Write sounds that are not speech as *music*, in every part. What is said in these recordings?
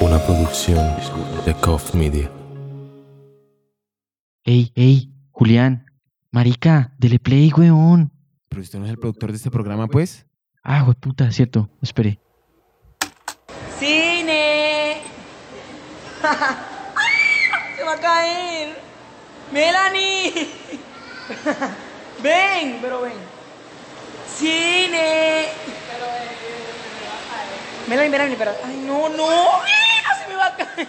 Una producción de Cough Media. Ey, ey, Julián, marica, dele play, weón. Pero usted no es el productor de este programa, pues. Ah, güey, puta, cierto, espere. ¡Cine! *laughs* ¡Se va a caer! ¡Melanie! *laughs* ¡Ven! Pero ven. ¡Cine! Melanie, Melanie, pero. ¡Ay, no, no! ¡Mira! ¡Se me va a caer!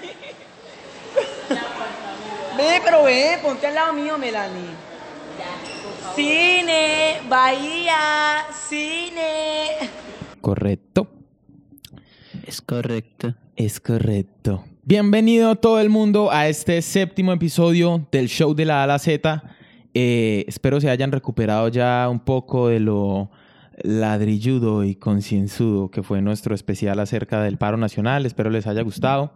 Ve, pero ve, ponte al lado mío, Melanie. Cine, Bahía, cine. Correcto. Es correcto. Es correcto. Bienvenido todo el mundo a este séptimo episodio del show de la A a la Z. Eh, espero se hayan recuperado ya un poco de lo ladrilludo y concienzudo que fue nuestro especial acerca del paro nacional. Espero les haya gustado.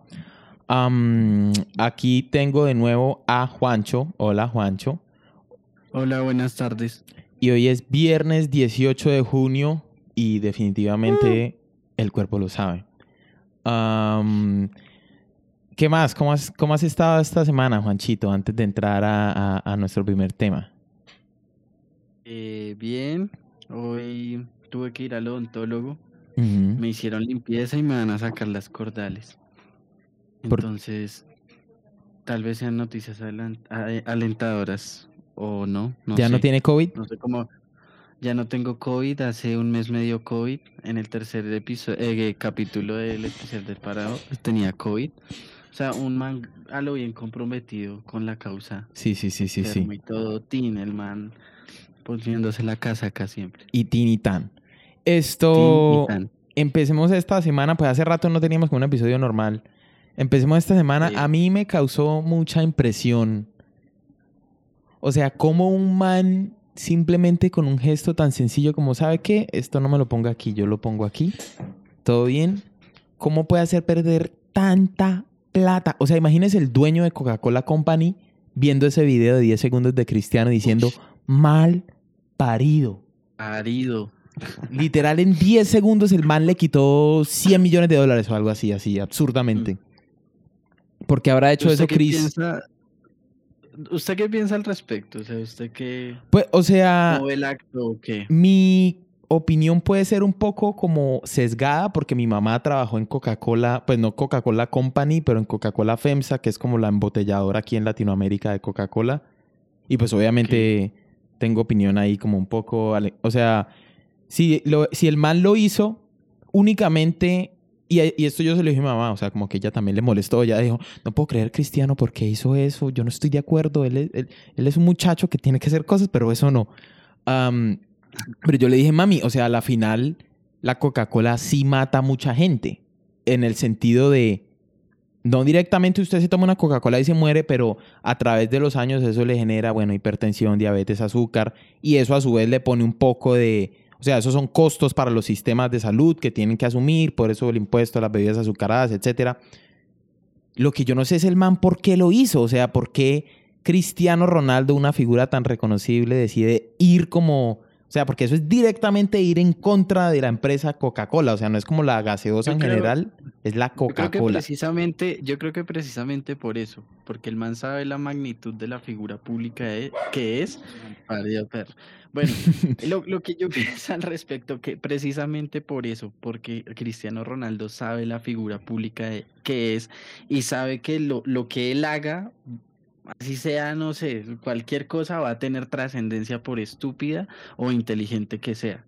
Aquí tengo de nuevo a Juancho. Hola, Juancho. Hola, buenas tardes. Y hoy es viernes 18 de junio y definitivamente el cuerpo lo sabe. ¿Qué más? ¿Cómo has, ¿Cómo has estado esta semana, Juanchito, antes de entrar a, a- a nuestro primer tema? Eh, bien, hoy tuve que ir al odontólogo. Me hicieron limpieza y me van a sacar las cordales. Por- Entonces, tal vez sean noticias alentadoras o no. no ¿Ya no tiene COVID? No sé cómo. Ya no tengo COVID, hace un mes me dio COVID. En el tercer episodio, capítulo del especial del parado tenía COVID. O sea, un man a lo bien comprometido con la causa. Sí, sí, sí, sí, sí. y todo, tin, el man poniéndose la casaca siempre. Y Tinitán. Tin Esto... y tan. Empecemos esta semana, pues hace rato no teníamos como un episodio normal. Empecemos esta semana. Sí. A mí me causó mucha impresión. O sea, como un man simplemente con un gesto tan sencillo como, ¿sabe qué? Esto no me lo ponga aquí, yo lo pongo aquí. ¿Todo bien? ¿Cómo puede hacer perder tanta plata? O sea, imagínese el dueño de Coca-Cola Company viendo ese video de 10 segundos de Cristiano diciendo, mal parido. Arido. Literal, en 10 segundos el man le quitó 100 millones de dólares o algo así, así, absurdamente. Porque habrá hecho eso ¿Usted qué Chris. piensa- ¿Usted qué piensa al respecto? O sea, ¿usted qué Pues, o sea, ve el acto o qué? mi opinión puede ser un poco como sesgada porque mi mamá trabajó en Coca-Cola, pues no Coca-Cola Company, pero en Coca-Cola FEMSA, que es como la embotelladora aquí en Latinoamérica de Coca-Cola. Y pues obviamente tengo opinión ahí como un poco, o sea, si, lo- si el man lo hizo únicamente, y, y esto yo se lo dije a mi mamá, o sea, como que ella también le molestó, ella dijo, no puedo creer Cristiano porque hizo eso, yo no estoy de acuerdo, él es, un muchacho que tiene que hacer cosas, pero eso no. Pero yo le dije, mami, o sea, a la final la Coca-Cola sí mata a mucha gente. En el sentido de, no directamente usted se toma una Coca-Cola y se muere, pero a través de los años eso le genera, bueno, hipertensión, diabetes, azúcar, y eso a su vez le pone un poco de, o sea, esos son costos para los sistemas de salud que tienen que asumir, por eso el impuesto a las bebidas azucaradas, etcétera. Lo que yo no sé es el man por qué lo hizo, o sea, por qué Cristiano Ronaldo, una figura tan reconocible, decide ir como, o sea, porque eso es directamente ir en contra de la empresa Coca-Cola, o sea, no es como la gaseosa Yo en creo- general, es la Coca-Cola. precisamente, yo creo que precisamente por eso, porque el man sabe la magnitud de la figura pública de- que es. Bueno, *laughs* lo, lo que yo *laughs* pienso al respecto, que precisamente por eso, porque Cristiano Ronaldo sabe la figura pública de- que es y sabe que lo, lo que él haga, así sea, no sé, cualquier cosa va a tener trascendencia por estúpida o inteligente que sea.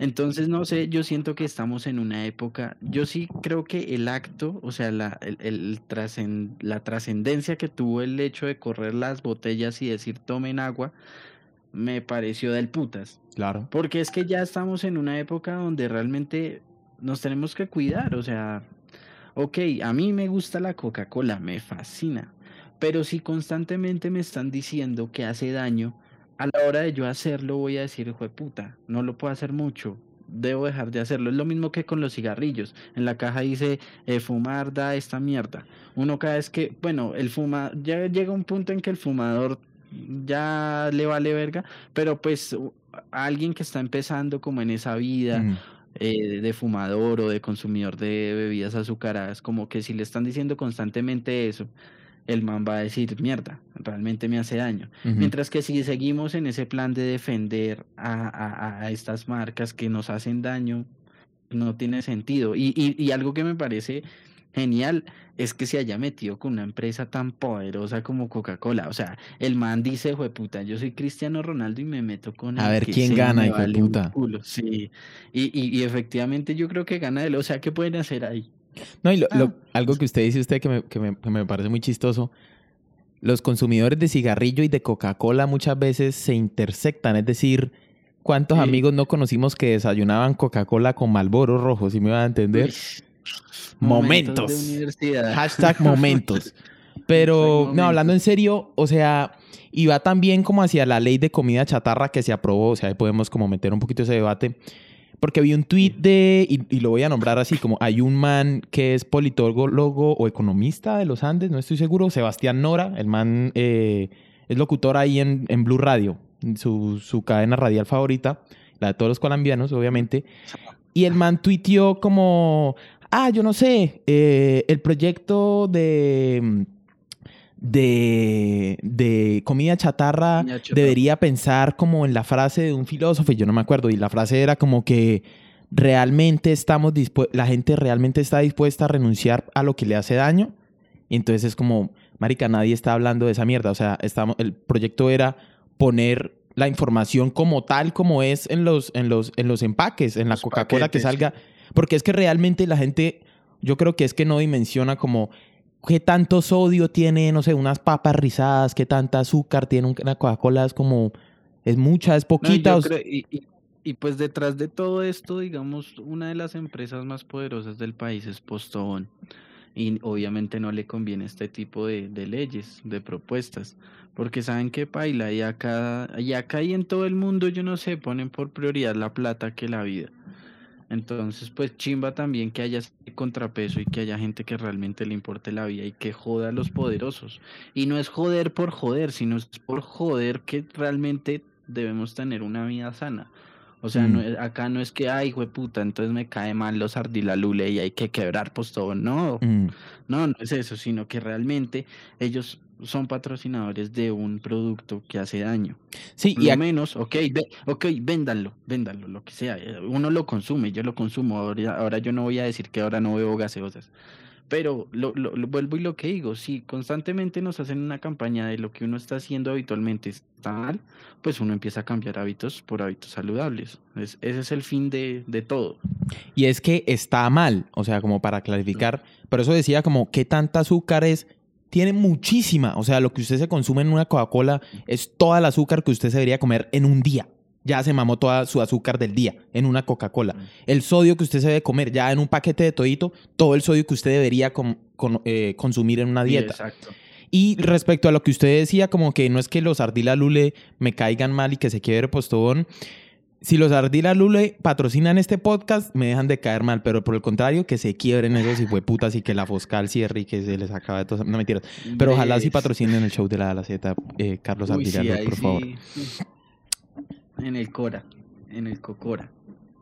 Entonces, no sé, yo siento que estamos en una época, yo sí creo que el acto, o sea, la, el, el trascen- la trascendencia que tuvo el hecho de correr las botellas y decir tomen agua, me pareció del putas. Claro. Porque es que ya estamos en una época donde realmente nos tenemos que cuidar, o sea, ok, a mí me gusta la Coca-Cola, me fascina, pero si constantemente me están diciendo que hace daño, a la hora de yo hacerlo voy a decir, hijo de puta, no lo puedo hacer mucho, debo dejar de hacerlo. Es lo mismo que con los cigarrillos. En la caja dice, eh, fumar da esta mierda. Uno cada vez que, bueno, el fuma, ya llega un punto en que el fumador ya le vale verga, pero pues a alguien que está empezando como en esa vida, eh, de fumador o de consumidor de bebidas azucaradas, como que si le están diciendo constantemente eso, el man va a decir, mierda, realmente me hace daño. Mientras que si seguimos en ese plan de defender a, a- a estas marcas que nos hacen daño, no tiene sentido. Y, y, y algo que me parece genial es que se haya metido con una empresa tan poderosa como Coca-Cola. O sea, el man dice, puta, yo soy Cristiano Ronaldo y me meto con A el ver que quién gana, hijo vale un puta. culo". Sí. Y, y, y efectivamente yo creo que gana él. O sea, ¿qué pueden hacer ahí? No, y lo- lo- Ah. algo que usted dice usted que me, que me- que me parece muy chistoso. Los consumidores de cigarrillo y de Coca-Cola muchas veces se intersectan. Es decir, ¿cuántos Sí. amigos no conocimos que desayunaban Coca-Cola con Malboro rojo? ¿Sí me va a entender? Uy, Momentos. de. Hashtag *laughs* momentos. Pero, no, hablando en serio, o sea, y va también como hacia la ley de comida chatarra que se aprobó, o sea, ahí podemos como meter un poquito ese debate, porque vi un tweet de, y, y lo voy a nombrar así, como hay un man que es politólogo o economista de los Andes, no estoy seguro, Sebastián Nora, el man eh, es locutor ahí en, en Blue Radio, su, su cadena radial favorita, la de todos los colombianos, obviamente, y el man tuiteó como, ah, yo no sé, eh, el proyecto de, de, de comida chatarra debería pensar como en la frase de un filósofo, y yo no me acuerdo, y la frase era como que realmente estamos la gente realmente está dispuesta a renunciar a lo que le hace daño. Y entonces es como, marica, nadie está hablando de esa mierda. O sea, estamos, el proyecto era poner la información como tal como es en los, en los, en los empaques, en la Coca-Cola que salga. Porque es que realmente la gente, yo creo que es que no dimensiona como qué tanto sodio tiene, no sé, unas papas rizadas, qué tanta azúcar tiene una Coca-Cola, es como, es mucha, es poquita. yo o s- creo- y, y- y pues detrás de todo esto, digamos, una de las empresas más poderosas del país es Postobón. Y obviamente no le conviene este tipo de, de leyes, de propuestas, porque saben que paila, y acá, y acá y en todo el mundo, yo no sé, ponen por prioridad la plata que la vida. Entonces, pues chimba también que haya ese contrapeso y que haya gente que realmente le importe la vida y que joda a los poderosos. Y no es joder por joder, sino es por joder que realmente debemos tener una vida sana. O sea, no Mm. es- acá no es que, ay, puta, entonces me cae mal los ardilalule y hay que quebrar pues todo. No, Mm. no, no es eso, sino que realmente ellos son patrocinadores de un producto que hace daño. Sí, y ac- menos, ok, ve, ok, véndanlo, véndanlo, lo que sea. eh, Uno lo consume, yo lo consumo. Ahora, ahora yo no voy a decir que ahora no bebo gaseosas. Pero lo, lo- lo vuelvo y lo que digo, si constantemente nos hacen una campaña de lo que uno está haciendo habitualmente está mal, pues uno empieza a cambiar hábitos por hábitos saludables. Es- ese es el fin de, de todo. Y es que está mal, o sea, como para clarificar, por eso decía como qué tanta azúcar es, tiene muchísima, o sea, lo que usted se consume en una Coca-Cola es toda el azúcar que usted se debería comer en un día. Ya se mamó toda su azúcar del día en una Coca-Cola. El sodio que usted se debe comer ya en un paquete de todito, todo el sodio que usted debería con- eh, consumir en una Sí, dieta. exacto. Y respecto a lo que usted decía, como que no es que los Ardila Lule me caigan mal y que se quiebre postobón. Si los Ardila Lule patrocinan este podcast, me dejan de caer mal, pero por el contrario, que se quiebren esos hijueputas y que la Foscal cierre y que se les acabe todo. No mentiras. Pero ojalá sí patrocinen el show de la, la Z, eh, Carlos Uy, Ardila sí, Lule, por favor. En el Cora, en el Cocora.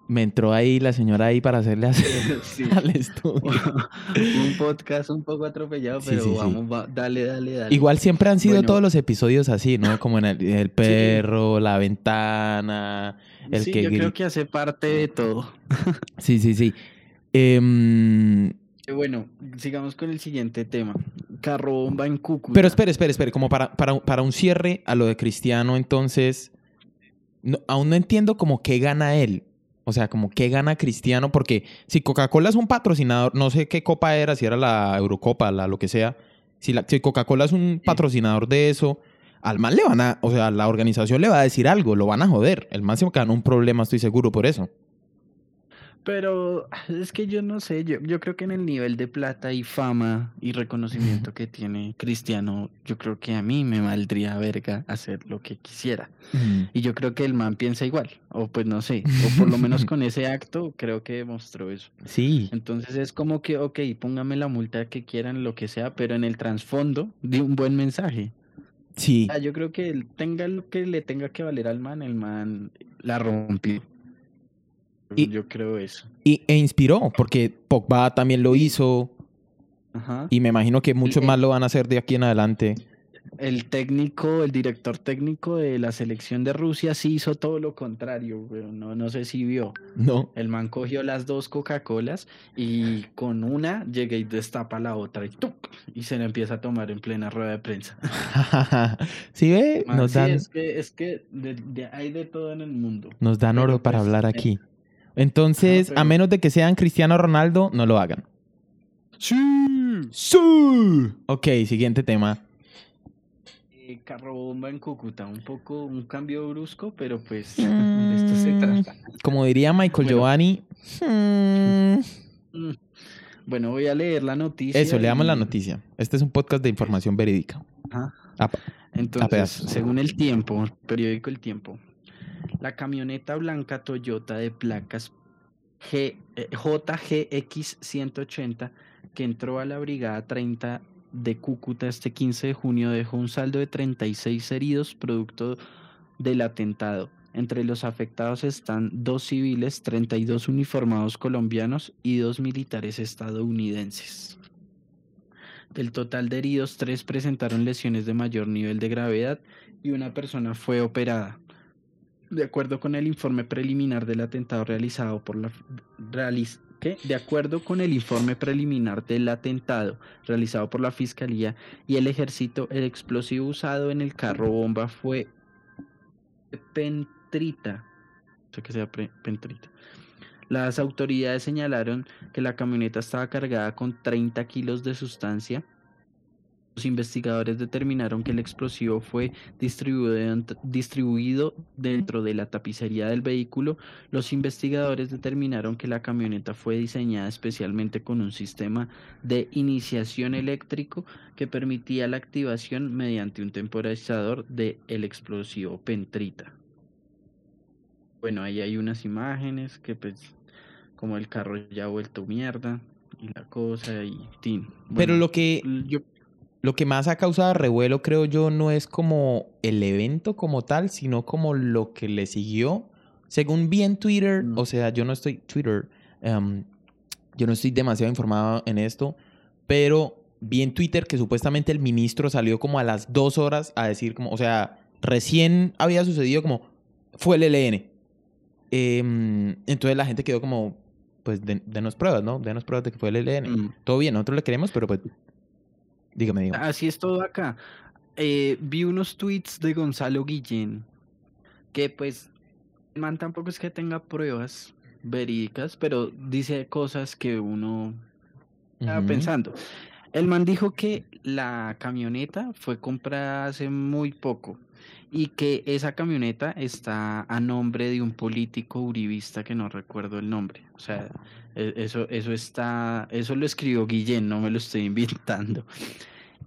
Me entró ahí la señora ahí para hacerle hacer *laughs* Sí. *laughs* al estudio. *laughs* un podcast un poco atropellado, pero vamos, va- dale, dale, dale. Igual siempre han sido Bueno. todos los episodios así, ¿no? Como en el, el perro, la ventana, el sí, que yo creo que hace parte de todo. *laughs* Sí, sí, sí. Em, Eh, Bueno, sigamos con el siguiente tema. Carro bomba en Cúcuta. pero espere, espere, espere. Como para, para, para un cierre a lo de Cristiano, entonces, no- aún no entiendo como qué gana él. O sea, como qué gana Cristiano, porque si Coca-Cola es un patrocinador, no sé qué copa era, si era la Eurocopa, la lo que sea. Si, si Coca-Cola es un patrocinador de eso, al man le van a, o sea, la organización le va a decir algo, lo van a joder. El man se gana un problema, estoy seguro por eso. Pero es que yo no sé, yo, yo creo que en el nivel de plata y fama y reconocimiento que tiene Cristiano, yo creo que a mí me valdría verga hacer lo que quisiera. Y yo creo que el man piensa igual, o pues no sé, o por lo menos con ese acto creo que demostró eso. Sí. Entonces es como que, ok, póngame la multa que quieran, lo que sea, pero en el trasfondo de un buen mensaje. Sí. Ah, yo creo que él tenga lo que le tenga que valer al man, el man la rompió. Y- Yo creo eso. Y, e inspiró, porque Pogba también lo hizo Ajá. y me imagino que muchos El- más lo van a hacer de aquí en adelante. El técnico, el director técnico de la selección de Rusia sí hizo todo lo contrario, pero no, no sé si vio. No. El man cogió las dos Coca-Colas y con una llega y destapa la otra y ¡tuc! y se la empieza a tomar en plena rueda de prensa. *laughs* ¿Sí ve? Man, Nos sí, dan, es que, es que de- de- hay de todo en el mundo. nos dan pero oro para pues, hablar eh, aquí. Entonces, a menos de que sean Cristiano Ronaldo, no lo hagan. Sí. ¡Sí! Ok, siguiente tema. Eh, carro bomba en Cúcuta, un poco un cambio brusco, pero pues Mm. *laughs* de esto se trata. Como diría Michael Bueno. Giovanni. hmm, Mm. Bueno, voy a leer la noticia. Eso, leamos la y- noticia. Este es un podcast de información verídica. Ajá. Entonces, según el tiempo, periódico El Tiempo, la camioneta blanca Toyota de placas G, eh, JGX 180 que entró a la brigada 30 de Cúcuta este 15 de junio dejó un saldo de 36 heridos producto del atentado. Entre los afectados están dos civiles, 32 uniformados colombianos y dos militares estadounidenses. Del total de heridos, tres presentaron lesiones de mayor nivel de gravedad y una persona fue operada. De acuerdo con el informe preliminar del atentado realizado por la realiz- De acuerdo con el informe preliminar del atentado realizado por la fiscalía y el ejército, el explosivo usado en el carro bomba fue pentrita. Que sea pentrita. Las autoridades señalaron que la camioneta estaba cargada con 30 kilos de sustancia. Los investigadores determinaron que el explosivo fue distribuido, dent- distribuido dentro de la tapicería del vehículo. Los investigadores determinaron que la camioneta fue diseñada especialmente con un sistema de iniciación eléctrico que permitía la activación mediante un temporizador del explosivo pentrita. Bueno, ahí hay unas imágenes que pues como el carro ya ha vuelto mierda y la cosa y tin. Pero lo que, yo lo que más ha causado revuelo, creo yo, no es como el evento como tal, sino como lo que le siguió. Según vi en Twitter, Mm. o sea, yo no estoy Twitter, em, yo no estoy demasiado informado en esto, pero vi en Twitter que supuestamente el ministro salió como a las dos horas a decir como, o sea, recién había sucedido como, fue el ELN. Em, entonces la gente quedó como, pues, den- denos pruebas, ¿no? Denos pruebas de que fue el ELN. Mm. Todo bien, nosotros le queremos, pero pues, dígame, dígame. Así es todo acá. Eh, vi unos tweets de Gonzalo Guillén que pues el man tampoco es que tenga pruebas verídicas, pero dice cosas que uno estaba pensando. El man dijo que la camioneta fue comprada hace muy poco y que esa camioneta está a nombre de un político uribista que no recuerdo el nombre. O sea, e- eso, eso está, eso lo escribió Guillén, no me lo estoy *laughs* inventando.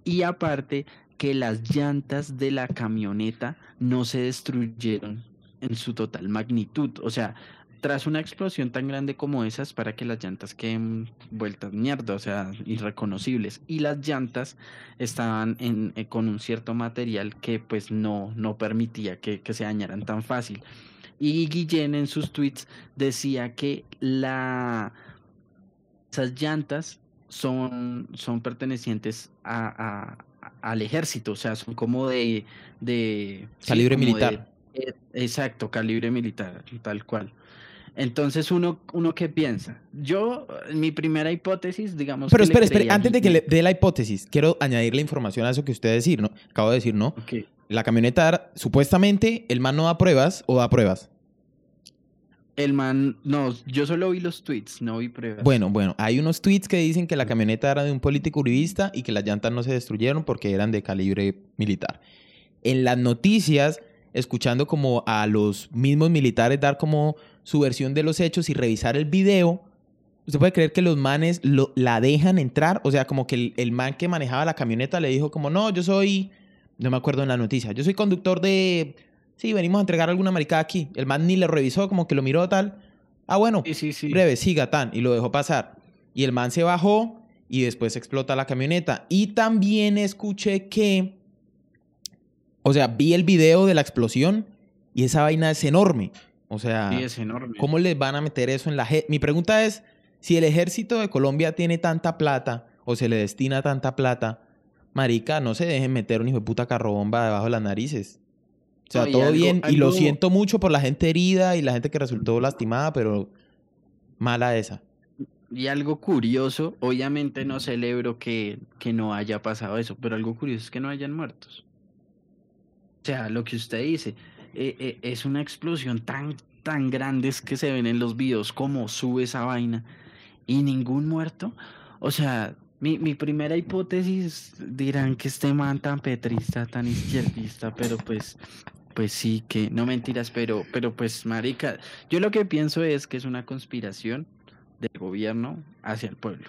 Y aparte que las llantas de la camioneta no se destruyeron en su total magnitud. O sea, tras una explosión tan grande como esas, para que las llantas queden vueltas mierda, o sea, irreconocibles. Y las llantas estaban en, eh, con un cierto material que pues no, no permitía que, que se dañaran tan fácil. Y Guillén en sus tweets decía que la, esas llantas son, son pertenecientes a, a- al ejército, o sea, son como de... de sí, Calibre de- militar. eh, exacto, calibre militar, tal cual. Entonces, uno, uno qué piensa. Yo, mi primera hipótesis, digamos. Pero que le espere, espere, creía a antes de que le dé la hipótesis, quiero añadirle información a eso que usted decir, ¿no? Acabo de decir, ¿no? Ok. La camioneta, supuestamente, el man no da pruebas o da pruebas. El man, no, yo solo vi los tweets, no vi pruebas. Bueno, bueno, hay unos tweets que dicen que la camioneta era de un político uribista y que las llantas no se destruyeron porque eran de calibre militar. En las noticias, escuchando como a los mismos militares dar como su versión de los hechos y revisar el video, ¿usted puede creer que los manes lo- la dejan entrar? O sea, como que el, el man que manejaba la camioneta le dijo como, no, yo soy, no me acuerdo en la noticia, yo soy conductor de... Sí, venimos a entregar alguna maricada aquí. El man ni le revisó, como que lo miró tal. Ah, bueno, sí, sí, sí. breve, siga tan, y lo dejó pasar. Y el man se bajó y después explota la camioneta. Y también escuché que, o sea, vi el video de la explosión y esa vaina es enorme. O sea, Sí, es enorme. ¿cómo les van a meter eso en la... je- Mi pregunta es, si el ejército de Colombia tiene tanta plata o se le destina tanta plata, marica, no se dejen meter un hijo de puta carrobomba debajo de las narices. O sea, No, todo algo- bien. Y lo siento mucho por la gente herida y la gente que resultó lastimada, pero mala esa. Y algo curioso, obviamente no celebro que, que no haya pasado eso, pero algo curioso es que no hayan muertos. O sea, lo que usted dice, eh, eh, es una explosión tan, tan grande es que se ven en los videos cómo sube esa vaina y ningún muerto. O sea, mi, mi primera hipótesis dirán que este man tan petrista, tan izquierdista, pero pues, pues sí, que no mentiras, pero, pero pues, marica, yo lo que pienso es que es una conspiración del gobierno hacia el pueblo,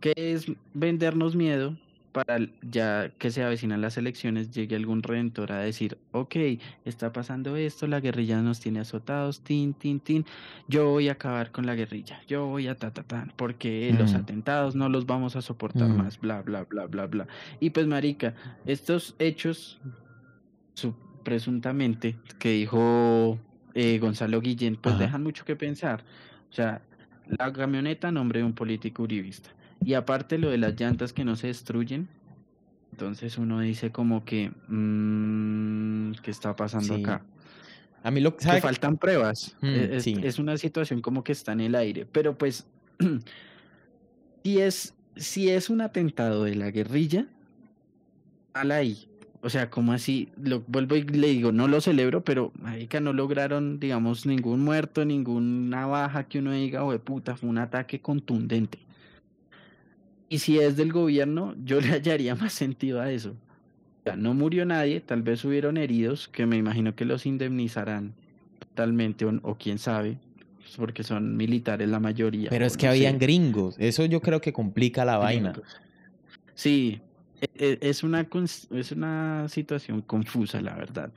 que es vendernos miedo para ya que se avecinan las elecciones llegue algún redentor a decir, ok, está pasando esto, la guerrilla nos tiene azotados, tin, tin, tin, yo voy a acabar con la guerrilla, yo voy a ta, ta, ta, porque los Mm. atentados no los vamos a soportar Mm. más, bla, bla, bla, bla, bla. Y pues, marica, estos hechos, su- presuntamente, que dijo eh, Gonzalo Guillén, pues Ajá. dejan mucho que pensar. O sea, la camioneta nombre de un político uribista. Y aparte lo de las llantas que no se destruyen. Entonces uno dice como que, mm, ¿qué está pasando Sí. acá? A mí lo que... Que faltan pruebas. Mm, E- es, sí. es una situación como que está en el aire. Pero pues, *clears throat* si es, si es un atentado de la guerrilla, al ahí. O sea, como así, lo vuelvo y le digo, no lo celebro, pero marica, no lograron, digamos, ningún muerto, ninguna baja que uno diga, o de puta, fue un ataque contundente. Y si es del gobierno, yo *laughs* le hallaría más sentido a eso. O sea, no murió nadie, tal vez hubieron heridos, que me imagino que los indemnizarán totalmente, o, o quién sabe, pues, porque son militares la mayoría. Pero es que no sé. habían gringos. Eso yo creo que complica la vaina. Sí, e- e- es una, es una situación confusa, la verdad.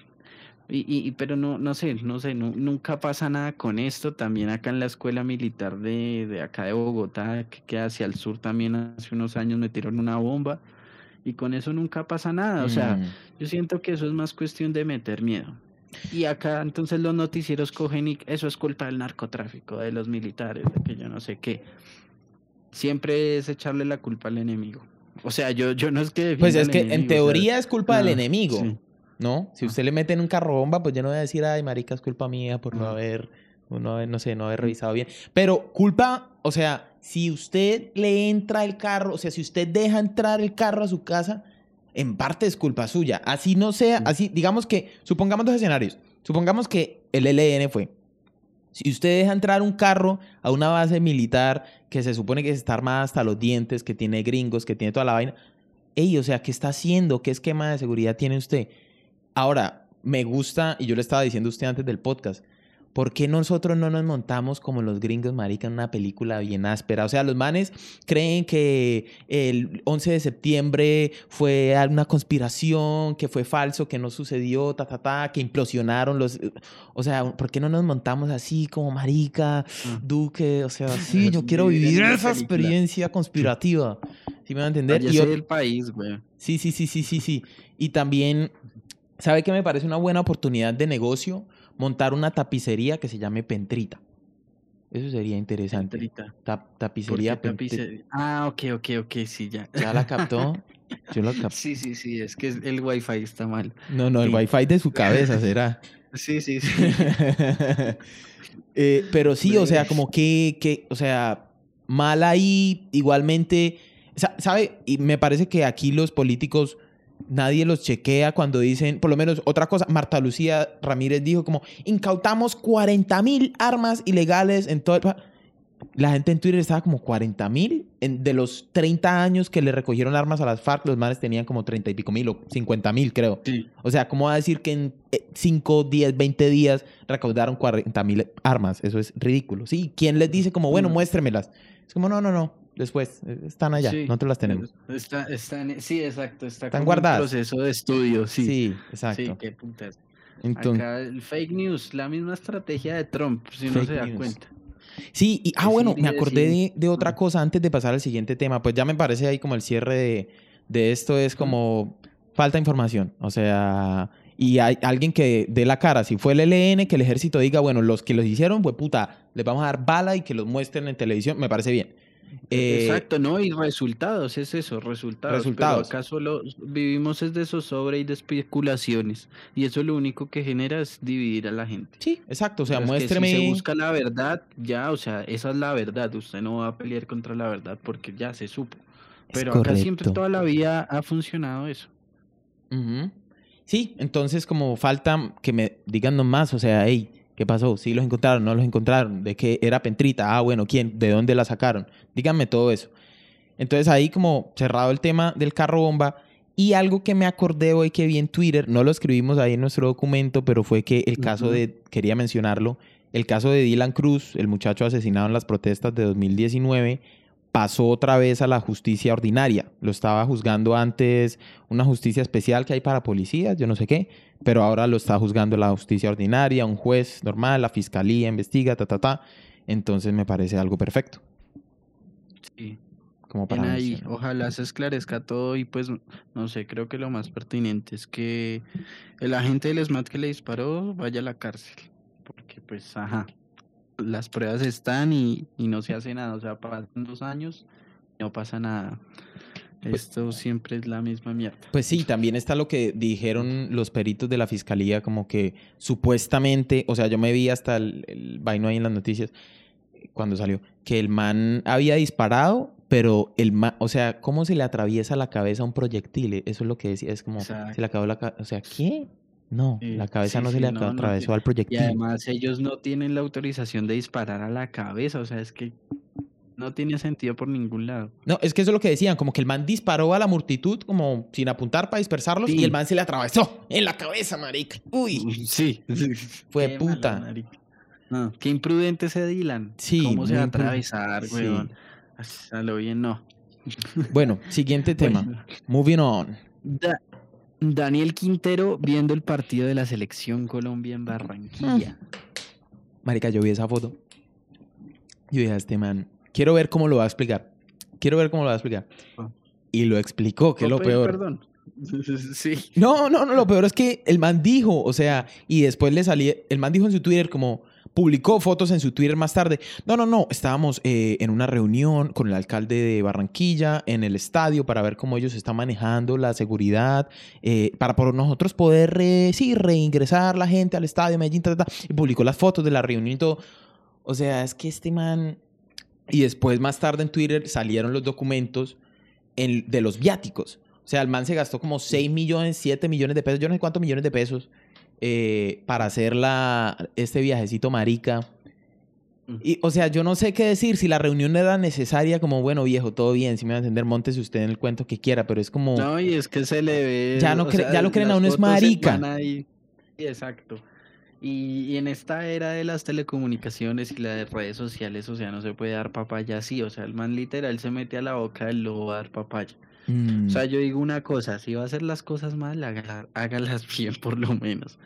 Y, y, pero no, no sé, no sé, nu- nunca pasa nada con esto. También acá en la escuela militar de, de acá de Bogotá, que queda hacia el sur, también hace unos años metieron una bomba y con eso nunca pasa nada. O sea, Mm. yo siento que eso es más cuestión de meter miedo. Y acá entonces los noticieros cogen y eso es culpa del narcotráfico, de los militares, de que yo no sé qué. Siempre es echarle la culpa al enemigo. O sea, yo, yo no es que... Pues es que en enemigo, o sea, teoría es culpa del enemigo, sí. ¿No? Si usted le mete en un carro bomba, pues yo no voy a decir, ay, marica, es culpa mía por no haber, no haber, no sé, no haber revisado bien. Pero culpa, o sea, si usted le entra el carro, o sea, si usted deja entrar el carro a su casa, en parte es culpa suya. Así no sea, así, digamos que, supongamos dos escenarios. Supongamos que el LN fue. Si usted deja entrar un carro a una base militar que se supone que está armada hasta los dientes, que tiene gringos, que tiene toda la vaina, ey, o sea, ¿qué está haciendo? ¿Qué esquema de seguridad tiene usted? Ahora, me gusta, y yo le estaba diciendo a usted antes del podcast, ¿por qué nosotros no nos montamos como los gringos, marica, en una película bien áspera? O sea, los manes creen que el 11 de septiembre fue una conspiración, que fue falso, que no sucedió, ta, ta, ta, que implosionaron los... O sea, ¿por qué no nos montamos así como marica, Ah. Duque? O sea, *laughs* sí, yo quiero Vivir esa experiencia conspirativa. ¿Sí me va a entender? Yo soy del país, güey. Sí, sí, sí, sí, sí, sí. Y también, ¿sabe qué me parece una buena oportunidad de negocio? Montar una tapicería que se llame Pentrita. Eso sería interesante. Pentrita. Ta- ¿Por qué tapicería Pentrita. Ah, ok, ok, ok, sí, ya. ¿Ya la captó? *laughs* Yo la capté. Sí, sí, sí, es que el wifi está mal. No, no, el Sí. wifi de su cabeza *laughs* será. Sí, sí, sí. *laughs* Eh, pero sí, o sea, Pues. como que, que, o sea, mal ahí, igualmente, sa- ¿sabe? Y me parece que aquí los políticos, nadie los chequea cuando dicen, por lo menos otra cosa, Marta Lucía Ramírez dijo como, incautamos 40 mil armas ilegales en todo el pa-". La gente en Twitter estaba como 40 mil. De los 30 años que le recogieron armas a las FARC, los manes tenían como 30 y pico mil o 50 mil, creo. Sí. O sea, ¿cómo va a decir que en 5, 10, 20 días recaudaron 40 mil armas? Eso es ridículo. Sí, ¿quién les dice como, bueno, Mm. muéstremelas? Es como, no, no, no, después, eh, están allá, Sí, nosotros las tenemos. Está, está en- sí, exacto. Está Están guardadas. proceso de estudio, sí. Sí, Sí, exacto. qué putas. Entonces, Acá el fake news, la misma estrategia de Trump, si Fake se da news. cuenta. sí, y, ah, bueno, me acordé de, de otra cosa antes de pasar al siguiente tema. Pues ya me parece ahí como el cierre de, de esto es como falta información. O sea, y hay alguien que dé la cara. Si fue el ELN, que el ejército diga, bueno, los que los hicieron, pues puta, les vamos a dar bala y que los muestren en televisión, me parece bien. Eh, Exacto, no, y resultados, es eso, resultados. Resultados. Pero acá solo vivimos es de zozobra y de especulaciones, y eso lo único que genera es dividir a la gente. Sí, exacto. O sea, Pero es que muéstreme. Si se busca la verdad, ya, o sea, esa es la verdad. Usted no va a pelear contra la verdad porque ya se supo. Pero acá siempre toda la vida ha funcionado eso. Sí, entonces como falta que me digan nomás, o sea, hey, ¿qué pasó? ¿Sí los encontraron? ¿No los encontraron? ¿De qué era Pentrita? Ah, bueno, ¿quién? ¿De dónde la sacaron? Díganme todo eso. Entonces ahí como cerrado el tema del carro bomba y algo que me acordé hoy que vi en Twitter, no lo escribimos ahí en nuestro documento, pero fue que el caso de, quería mencionarlo, el caso de Dylan Cruz, el muchacho asesinado en las protestas de 2019, pasó otra vez a la justicia ordinaria. Lo estaba juzgando antes una justicia especial que hay para policías, yo no sé qué, pero ahora lo está juzgando la justicia ordinaria, un juez normal, la fiscalía investiga, ta, ta, ta. Entonces me parece algo perfecto. Sí. Como para ahí, ojalá se esclarezca todo y pues, no sé, creo que lo más pertinente es que el agente del SMAT que le disparó vaya a la cárcel. Porque pues, ajá, las pruebas están y, y no se hace nada. O sea, pasan dos años y no pasa nada. Esto siempre es la misma mierda. Pues sí, también está lo que dijeron los peritos de la fiscalía, como que supuestamente, o sea, yo me vi hasta el, el vaino ahí en las noticias eh, cuando salió, que el man había disparado, pero el man, o sea, ¿cómo se le atraviesa la cabeza un proyectil? Eso es lo que decía, es como, se le acabó la cabeza, o sea, ¿qué? No, Sí, la cabeza sí, no se sí, le no, atravesó al Y proyectil. además ellos no tienen la autorización de disparar a la cabeza. O sea, es que no tiene sentido por ningún lado. No, es que eso es lo que decían, como que el man disparó a la multitud como sin apuntar para dispersarlos y el man se le atravesó en la cabeza, marica. Uy, Sí. *laughs* Fue Qué puta. No, qué imprudente ese Dylan. Sí, ¿Cómo se va a atravesar, weón? A lo bien no. Bueno, siguiente *laughs* tema. Bueno, Moving on. Da- Daniel Quintero viendo el partido de la selección Colombia en Barranquilla. Marica, yo vi esa foto. Yo dije a este man, quiero ver cómo lo va a explicar. Quiero ver cómo lo va a explicar. Y lo explicó, que es lo ¿Puedo pedir peor. Perdón. *laughs* Sí. No, no, no, lo peor es que el man dijo, o sea, y después le salía, el man dijo en su Twitter como, publicó fotos en su Twitter más tarde. No, no, no, estábamos eh, en una reunión con el alcalde de Barranquilla en el estadio para ver cómo ellos están manejando la seguridad, eh, para por nosotros poder, re- reingresar la gente al estadio Medellín, y publicó las fotos de la reunión y todo. O sea, es que este man... Y después, más tarde en Twitter, salieron los documentos en- de los viáticos. O sea, el man se gastó como 6 millones, 7 millones de pesos, yo no sé cuántos millones de pesos, eh, para hacer la, este viajecito marica. Y, o sea, yo no sé qué decir, si la reunión era necesaria, como, bueno, viejo, todo bien, si me va a entender, montese usted en el cuento que quiera, pero es como... No, y es que se le ve. Ya no sea, ya lo creen a uno es marica. man ahí- Sí, exacto. Y, y en esta era de las telecomunicaciones y la de redes sociales, o sea, no se puede dar papaya así. O sea, el man literal se mete a la boca del lobo a dar papaya. mm, O sea, yo digo una cosa, si va a hacer las cosas mal, hágala- hágalas *laughs* bien por lo menos.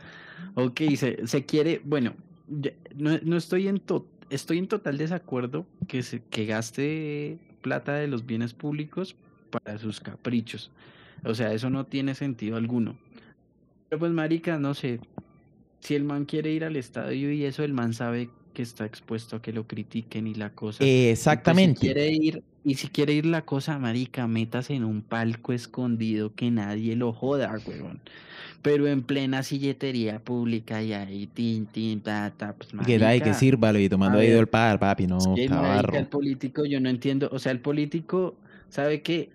Ok, se, se quiere, bueno, no, no estoy en to- estoy en total desacuerdo que se, que gaste plata de los bienes públicos para sus caprichos. O sea, eso no tiene sentido alguno. Pero pues marica, no sé, si el man quiere ir al estadio y eso, el man sabe que está expuesto a que lo critiquen y la cosa. Y, exactamente. si quiere ir, y si quiere ir la cosa, marica, métase en un palco escondido que nadie lo joda, huevón. Pero en plena silletería pública y ahí, tin, tin, ta, ta, pues que da y que marica, sírvalo y tomando ahí ver, el par, papi, no, es que, marica, el político, yo no entiendo, o sea, el político sabe que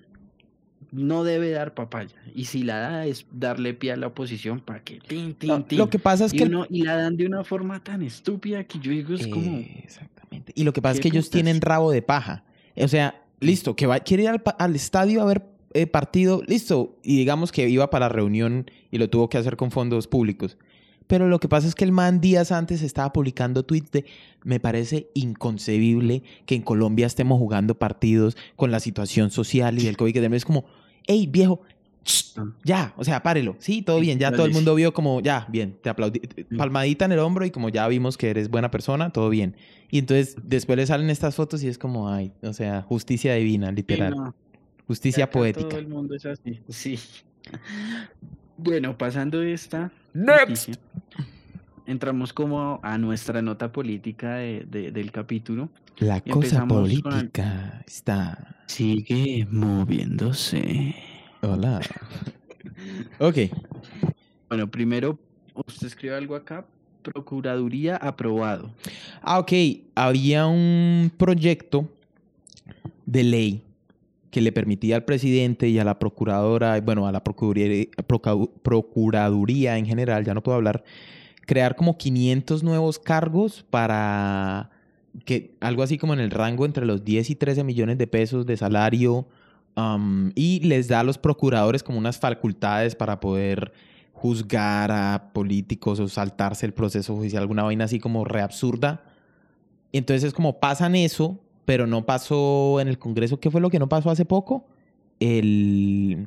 no debe dar papaya. Y si la da es darle pie a la oposición para que tin, tin, No, tin. lo que pasa es y, que... uno- y la dan de una forma tan estúpida que yo digo, es como... Exactamente. Y lo que pasa es ¿Qué que ellos tienen rabo de paja. O sea, listo, que va, quiere ir al, al estadio a ver eh, partido, listo. Y digamos que iba para la reunión y lo tuvo que hacer con fondos públicos. Pero lo que pasa es que el man días antes estaba publicando tweets de me parece inconcebible que en Colombia estemos jugando partidos con la situación social y del COVID. Es como, hey, viejo, ch, ya, o sea, párelo. Sí, todo bien, ya todo el mundo vio como, ya, bien, te aplaudí, palmadita en el hombro y como ya vimos que eres buena persona, todo bien. Y entonces después le salen estas fotos y es como, ay, o sea, justicia divina, Sí, literal. no, Justicia acá poética. Todo el mundo es así, *laughs* sí. Bueno, pasando esta Next. noticia, entramos como a nuestra nota política de- de- del capítulo. La cosa el- política está... Sigue moviéndose. Hola. *laughs* ok. Bueno, primero, usted escribe algo acá. Procuraduría aprobado. Ah, ok. Había un proyecto de ley que le permitía al presidente y a la procuradora, bueno, a la procuraduría en general, ya no puedo hablar, crear como 500 nuevos cargos para que algo así como en el rango entre los 10 y 13 millones de pesos de salario y les da a los procuradores como unas facultades para poder juzgar a políticos o saltarse el proceso judicial, alguna vaina así como re absurda. Y entonces es como pasan eso, pero no pasó en el Congreso. ¿Qué fue lo que no pasó hace poco? El...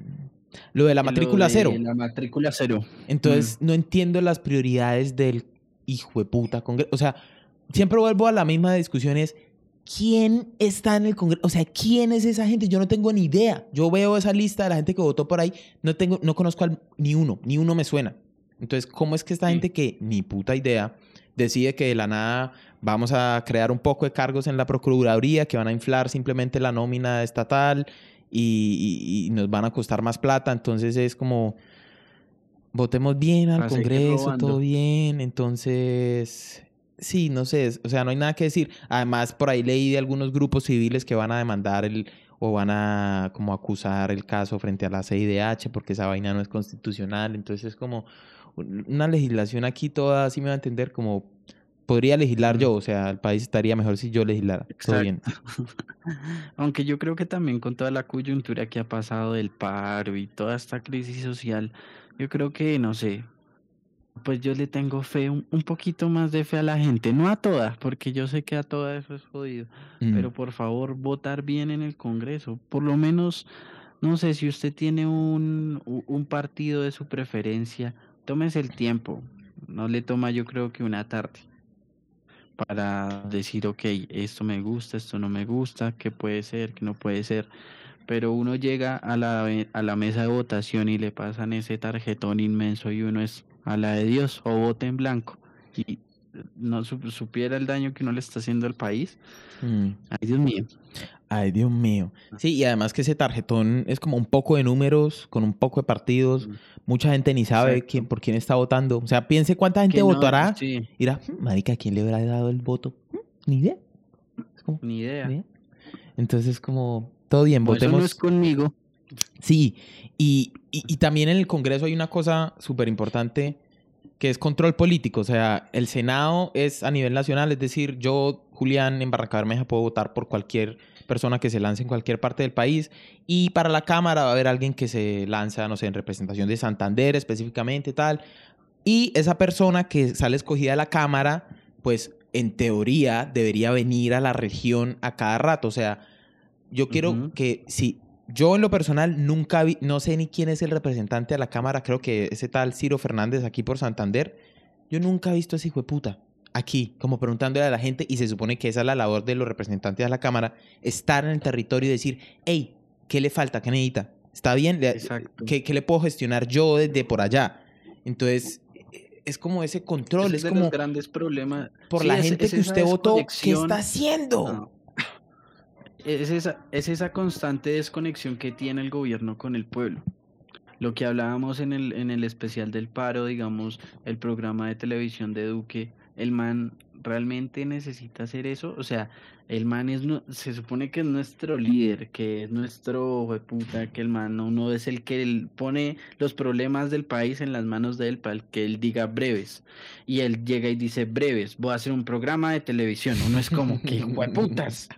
Lo de la matrícula de cero. La matrícula cero. Entonces no entiendo las prioridades del hijo de puta Congreso. O sea, siempre vuelvo a la misma discusión es ¿quién está en el Congreso? O sea, ¿quién es esa gente? Yo no tengo ni idea. Yo veo esa lista de la gente que votó por ahí, no tengo, no conozco al- ni uno, ni uno me suena. Entonces, ¿cómo es que esta Sí. gente que ni puta idea decide que de la nada vamos a crear un poco de cargos en la Procuraduría que van a inflar simplemente la nómina estatal y, y- y nos van a costar más plata? Entonces es como votemos bien al Congreso, todo bien. Entonces, sí, no sé, es- o sea, no hay nada que decir. Además, por ahí leí de algunos grupos civiles que van a demandar el o van a como acusar el caso frente a la CIDH porque esa vaina no es constitucional. Entonces es como un- una legislación aquí toda, así me va a entender, como podría legislar yo, o sea, el país estaría mejor si yo legislara. Todo bien. *laughs* Aunque yo creo que también con toda la coyuntura que ha pasado del paro y toda esta crisis social, yo creo que, no sé, pues yo le tengo fe, un, un poquito más de fe a la gente, no a todas, porque yo sé que a todas eso es jodido, Mm. pero por favor votar bien en el Congreso, por lo menos, no sé, si usted tiene un, un partido de su preferencia, tómese el tiempo, no le toma yo creo que una tarde para decir, ok, esto me gusta, esto no me gusta, qué puede ser, qué no puede ser. Pero uno llega a la, a la mesa de votación y le pasan ese tarjetón inmenso y uno es a la de Dios o vote en blanco. Y no su- supiera el daño que uno le está haciendo al país. Mm. Ay, Dios mío. Ay, Dios mío. Sí, y además que ese tarjetón es como un poco de números, con un poco de partidos. Mm. Mucha gente ni sabe Exacto. quién, por quién está votando. O sea, piense cuánta gente no, votará. Sí, Mira, marica, ¿a quién le habrá dado el voto? Mm, Ni idea. Como, ni idea. ni idea. Entonces, como, todo bien, eso votemos. no es conmigo. Sí, y, y, y también en el Congreso hay una cosa súper importante que es control político. O sea, el Senado es a nivel nacional, es decir, yo, Julián, en Barranca Bermeja puedo votar por cualquier persona que se lance en cualquier parte del país. Y para la Cámara va a haber alguien que se lanza, no sé, en representación de Santander específicamente, tal. Y esa persona que sale escogida de la Cámara, pues en teoría debería venir a la región a cada rato. O sea, yo quiero que si yo en lo personal nunca vi, no sé ni quién es el representante de la Cámara, creo que ese tal Ciro Fernández aquí por Santander, yo nunca he visto a ese hijo de puta aquí, como preguntándole a la gente, y se supone que esa es la labor de los representantes de la Cámara, estar en el territorio y decir, hey, ¿qué le falta? ¿Qué necesita? ¿Está bien? ¿Qué, qué le puedo gestionar yo desde por allá? Entonces, es como ese control, Ese es de como los grandes problemas. por Sí, la es- gente es que usted votó, ¿qué está haciendo? No. Es esa, es esa constante desconexión que tiene el gobierno con el pueblo. Lo que hablábamos en el, en el especial del paro, digamos, el programa de televisión de Duque, el man realmente necesita hacer eso. O sea, el man es, nu- se supone que es nuestro líder, que es nuestro puta, que el man no, no es el que pone los problemas del país en las manos de él para que él diga breves. Y él llega y dice breves, voy a hacer un programa de televisión. Uno es como que putas.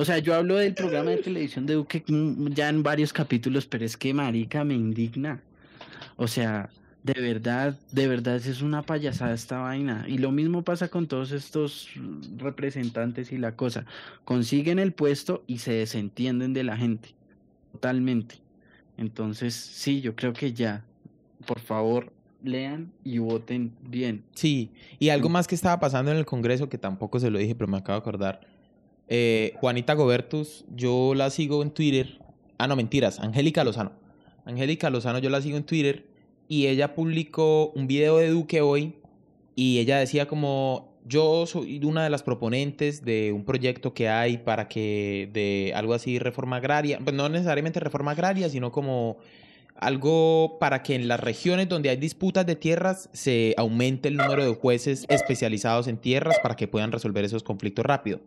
O sea, yo hablo del programa de televisión de Duque mm, ya en varios capítulos, pero es que marica me indigna. O sea, de verdad, de verdad es una payasada esta vaina. Y lo mismo pasa con todos estos representantes y la cosa. Consiguen el puesto y se desentienden de la gente. Totalmente. Entonces, sí, yo creo que ya. Por favor, lean y voten bien. Sí, y algo Mm. más que estaba pasando en el Congreso, que tampoco se lo dije, pero me acabo de acordar. Eh, Juanita Gobertus, yo la sigo en Twitter. Ah, no, mentiras, Angélica Lozano. Angélica Lozano, yo la sigo en Twitter y ella publicó un video de Duque hoy y ella decía como yo soy una de las proponentes de un proyecto que hay para que de algo así reforma agraria, pues no necesariamente reforma agraria, sino como algo para que en las regiones donde hay disputas de tierras se aumente el número de jueces especializados en tierras para que puedan resolver esos conflictos rápido.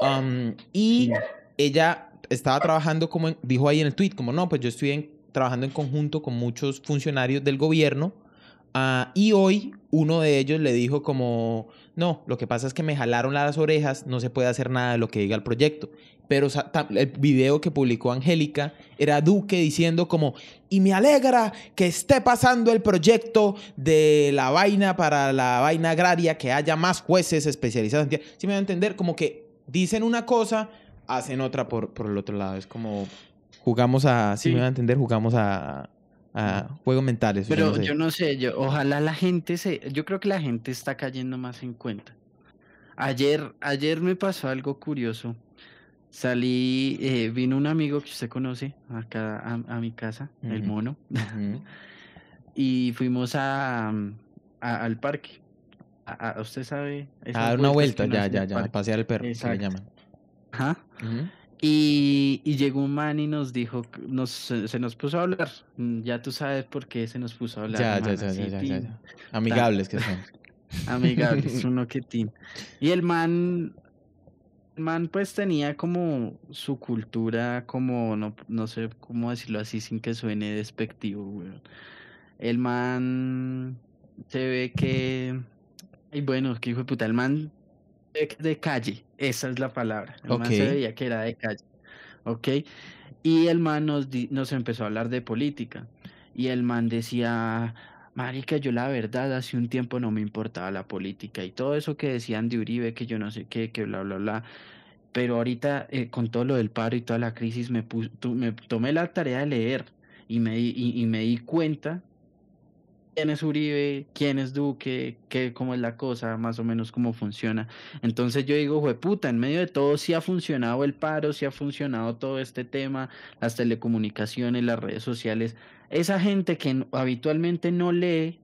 Um, y ella estaba trabajando como en- dijo ahí en el tweet como no pues yo estoy en- trabajando en conjunto con muchos funcionarios del gobierno ah, y hoy uno de ellos le dijo como no lo que pasa es que me jalaron las orejas no se puede hacer nada de lo que diga el proyecto pero el video que publicó Angélica era Duque diciendo como y me alegra que esté pasando el proyecto de la vaina para la vaina agraria que haya más jueces especializados si me va a entender como que dicen una cosa hacen otra por, por el otro lado. Es como jugamos a, si Sí. me va a entender, jugamos a, a juegos mentales. yo Pero no sé. yo no sé, yo ojalá la gente se, yo creo que la gente está cayendo más en cuenta. Ayer, ayer me pasó algo curioso. Salí, eh, vino un amigo que usted conoce acá a, a mi casa, el mono, *laughs* y fuimos a, a- al parque. A, a- usted sabe. A dar una vuelta, ya, ya, ya. Pasear el perro, que le llaman. Ajá. Y, y llegó un man y nos dijo, nos, se nos puso a hablar. Mm, Ya tú sabes por qué se nos puso a hablar. Ya, ya, man, ya, ya, ya, ya, tin, ya. Amigables que son. *laughs* amigables, *laughs* uno que tin. Y el man, el man pues tenía como su cultura, como, no, no sé cómo decirlo así sin que suene despectivo, weón. El man se ve que, y bueno, que hijo de puta, el man de calle, esa es la palabra. El man se veía que era de calle, ¿ok? Y el man nos, di- nos empezó a hablar de política. Y el man decía, marica, yo la verdad hace un tiempo no me importaba la política y todo eso que decían de Uribe, que yo no sé qué, que bla, bla, bla. Pero ahorita eh, con todo lo del paro y toda la crisis me, pus- tu- me tomé la tarea de leer y me, y, y me di cuenta quién es Uribe, quién es Duque, qué, cómo es la cosa, más o menos cómo funciona. Entonces yo digo, puta, en medio de todo sí ha funcionado el paro, sí ha funcionado todo este tema, las telecomunicaciones, las redes sociales. Esa gente que habitualmente no lee,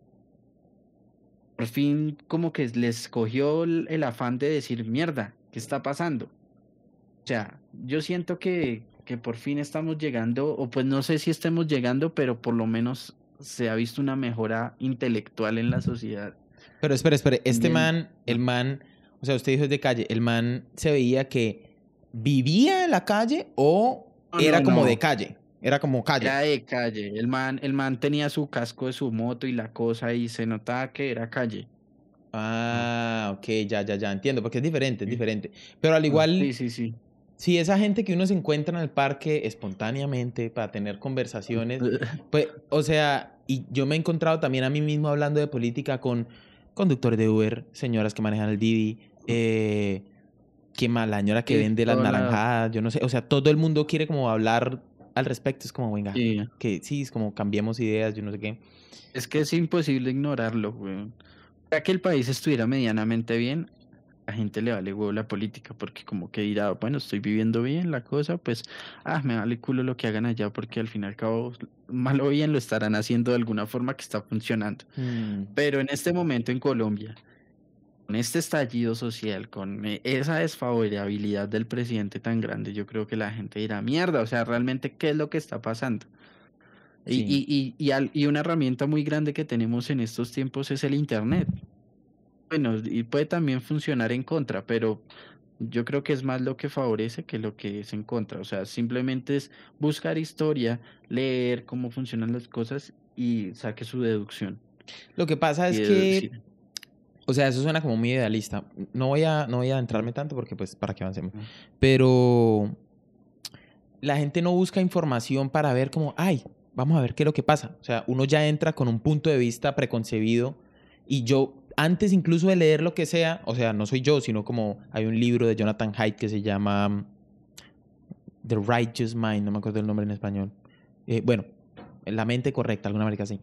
por fin como que les cogió el afán de decir, mierda, ¿qué está pasando? O sea, yo siento que, que por fin estamos llegando, o pues no sé si estemos llegando, pero por lo menos se ha visto una mejora intelectual en la sociedad. Pero espere, espere. Este Bien. man, el man, o sea, usted dijo es de calle. El man se veía que vivía en la calle o No, era no, como no. de calle. Era como calle. Era de calle. El man, el man tenía su casco de su moto y la cosa y se notaba que era calle. Ah, ok, ya, ya, ya, entiendo, porque es diferente, es diferente. Pero al igual, Sí, sí, sí. Si esa gente que uno se encuentra en el parque espontáneamente para tener conversaciones, *laughs* pues, o sea, y yo me he encontrado también a mí mismo hablando de política con conductores de Uber, señoras que manejan el Didi, eh, que más la señora que Sí, vende las naranjadas, yo no sé, o sea, todo el mundo quiere como hablar al respecto, es como, venga, Sí. que sí, es como cambiemos ideas, yo no sé qué. Es que es imposible ignorarlo, weón. Ya que el país estuviera medianamente bien, la gente le vale huevo la política, porque como que dirá, bueno, estoy viviendo bien la cosa, pues, ah, me vale culo lo que hagan allá, porque al fin y al cabo, mal o bien lo estarán haciendo de alguna forma que está funcionando. Mm, Pero en este momento en Colombia, con este estallido social, con eh, esa desfavorabilidad del presidente tan grande, yo creo que la gente dirá, mierda, o sea, realmente, ¿qué es lo que está pasando? Y, y, y, y, al- y una herramienta muy grande que tenemos en estos tiempos es el Internet. Bueno, y puede también funcionar en contra, pero yo creo que es más lo que favorece que lo que es en contra. O sea, simplemente es buscar historia, leer cómo funcionan las cosas y saque su deducción. Lo que pasa es que. O sea, eso suena como muy idealista. No voy a, no voy a adentrarme tanto porque pues para que avancemos. Pero la gente no busca información para ver como, ay, vamos a ver qué es lo que pasa. O sea, uno ya entra con un punto de vista preconcebido y yo, antes incluso de leer lo que sea, o sea, no soy yo, sino como hay un libro de Jonathan Haidt que se llama mm, The Righteous Mind, no me acuerdo el nombre en español. Eh, bueno, la mente correcta, alguna manera así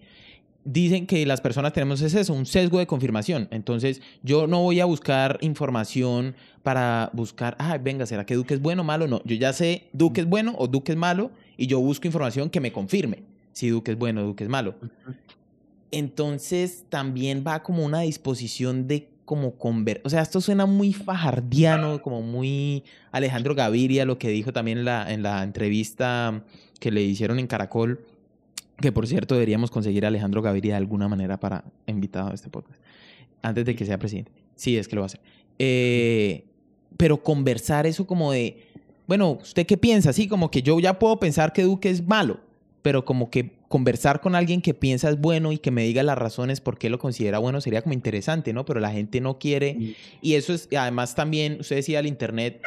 dicen que las personas tenemos es eso, un sesgo de confirmación. Entonces, yo no voy a buscar información para buscar, ah, venga, ¿será que Duque es bueno o malo? No, yo ya sé Duque es bueno o Duque es malo y yo busco información que me confirme si Duque es bueno o Duque es malo. Entonces también va como una disposición de como conver... O sea, esto suena muy fajardiano, como muy Alejandro Gaviria, lo que dijo también en la, en la entrevista que le hicieron en Caracol, que por cierto deberíamos conseguir a Alejandro Gaviria de alguna manera para invitado a este podcast, antes de que sea presidente. Sí, es que lo va a hacer. Eh, pero conversar eso como de, bueno, ¿usted qué piensa? Sí, como que yo ya puedo pensar que Duque es malo, pero como que conversar con alguien que piensa es bueno y que me diga las razones por qué lo considera bueno sería como interesante, ¿no? Pero la gente no quiere. Y eso es, además también, usted decía el Internet,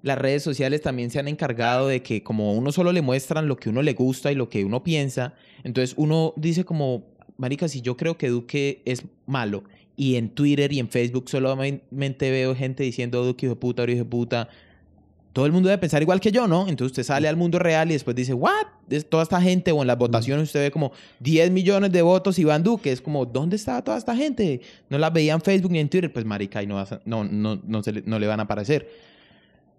las redes sociales también se han encargado de que como uno solo le muestran lo que uno le gusta y lo que uno piensa, entonces uno dice como, Marica, si yo creo que Duque es malo y en Twitter y en Facebook solamente veo gente diciendo Duque hijo de puta, hijo de puta, todo el mundo debe pensar igual que yo, ¿no? Entonces usted sale al mundo real y después dice, ¿what? Es toda esta gente, o en las votaciones usted ve como 10 millones de votos Iván Duque, es como, ¿dónde estaba toda esta gente? No la veía en Facebook ni en Twitter, pues marica, y no, no, no, no, se le, no le van a aparecer.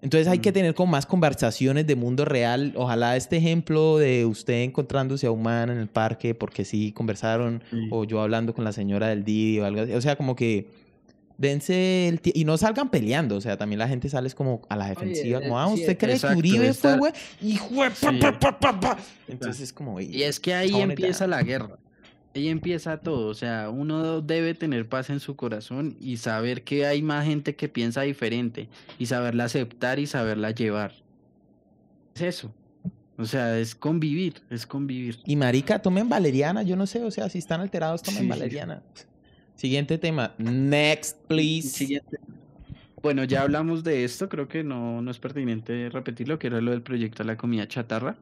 Entonces hay que tener como más conversaciones de mundo real. Ojalá este ejemplo de usted encontrándose a un man en el parque porque sí conversaron, o yo hablando con la señora del Didi o algo así. O sea, como que dense el y no salgan peleando, o sea, también la gente sale como a la defensiva, como, ah, ¿usted cree que Uribe fue, güey? Hijo de pa, pa, pa, Entonces es como, Y es que ahí empieza la guerra. Ahí empieza todo, o sea, uno debe tener paz en su corazón y saber que hay más gente que piensa diferente y saberla aceptar y saberla llevar. Es eso. O sea, es convivir, es convivir. Y marica, tomen valeriana, yo no sé, o sea, si están alterados, tomen valeriana. Siguiente tema. Next, please. Siguiente. Bueno, ya hablamos de esto, creo que no, no es pertinente repetirlo, que era lo del proyecto de la comida chatarra.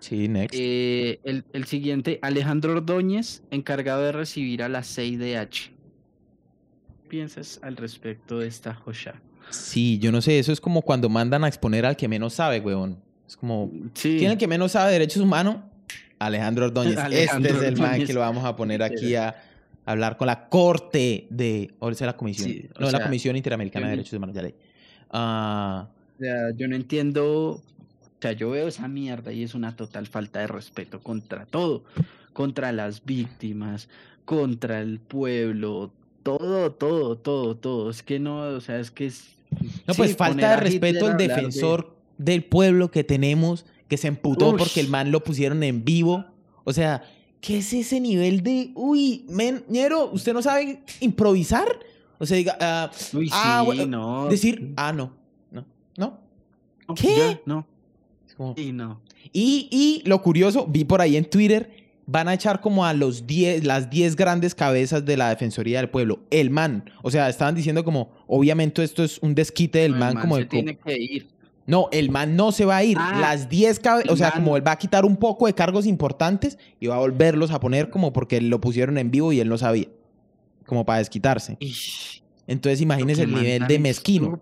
Sí, next. Eh, el, el, siguiente, Alejandro Ordóñez, encargado de recibir a la CIDH. ¿Qué piensas al respecto de esta joya? Sí, yo no sé, eso es como cuando mandan a exponer al que menos sabe, weón. Es como, sí. ¿quién es el que menos sabe de derechos humanos? Alejandro Ordóñez. *laughs* este es el man que lo vamos a poner aquí a hablar con la corte de, o sea, la comisión, no, la Comisión Interamericana de Derechos Humanos, ya ley. Uh, o sea, yo no entiendo, o sea, yo veo esa mierda y es una total falta de respeto contra todo, contra las víctimas, contra el pueblo, todo, todo, todo, todo. Es que no, o sea, es que es... No, pues falta de respeto al defensor del pueblo que tenemos, que se emputó porque el man lo pusieron en vivo. O sea, ¿Qué es ese nivel de, uy, men, ñero, ¿usted no sabe improvisar? O sea, diga, ah, uy, ah, sí, no. Decir, ah, no, no, no. ¿Qué? no. y no. Y, y lo curioso, vi por ahí en Twitter, van a echar como a los 10, las 10 grandes cabezas de la Defensoría del Pueblo. El man. O sea, estaban diciendo como, obviamente esto es un desquite del man, como el... tiene que ir. No, el man no se va a ir. Ah, Las 10 o sea, como él va a quitar un poco de cargos importantes y va a volverlos a poner como porque lo pusieron en vivo y él no sabía. Como para desquitarse. Entonces imagínese el nivel de mezquino.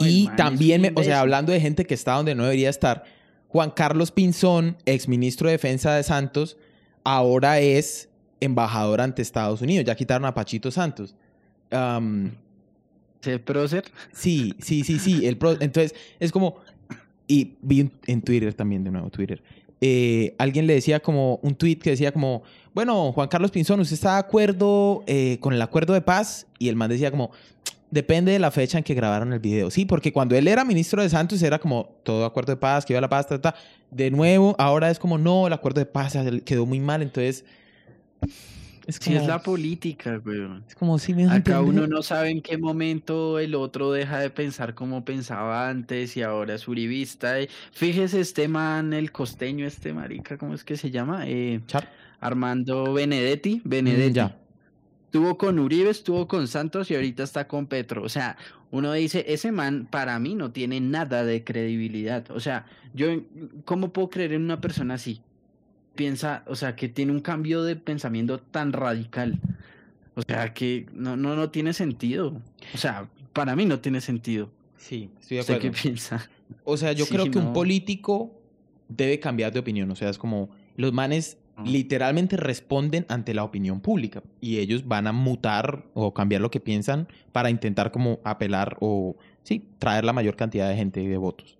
y también, o sea, hablando de gente que está donde no debería estar, Juan Carlos Pinzón, exministro de Defensa de Santos, ahora es embajador ante Estados Unidos. Ya quitaron a Pachito Santos. ¿El prócer? Sí, sí, sí, sí. El Entonces, es como. Y vi en Twitter también, de nuevo, Twitter. Eh, alguien le decía como un tweet que decía como, bueno, Juan Carlos Pinzón, ¿usted está de acuerdo eh, con el acuerdo de paz? Y el man decía como, depende de la fecha en que grabaron el video. Sí, porque cuando él era ministro de Santos era como todo acuerdo de paz, que iba a la paz, ta. De nuevo, ahora es como, no, el acuerdo de paz quedó muy mal. Entonces, es es la política, güey. Es como si me Acá uno no sabe en qué momento el otro deja de pensar como pensaba antes y ahora es uribista. Fíjese este man, el costeño, este marica, ¿cómo es que se llama? Eh, Armando Benedetti. Mm, Benedetti. ya. Estuvo con Uribe, estuvo con Santos y ahorita está con Petro. O sea, uno dice, ese man para mí no tiene nada de credibilidad. O sea, yo, ¿cómo puedo creer en una persona así? Piensa, o sea, que tiene un cambio de pensamiento tan radical. O sea, que no, no, no tiene sentido. O sea, para mí no tiene sentido. Sí, estoy de acuerdo. qué piensa? O sea, yo creo que un político debe cambiar de opinión. O sea, es como los manes literalmente responden ante la opinión pública y ellos van a mutar o cambiar lo que piensan para intentar como apelar o, sí, traer la mayor cantidad de gente y de votos.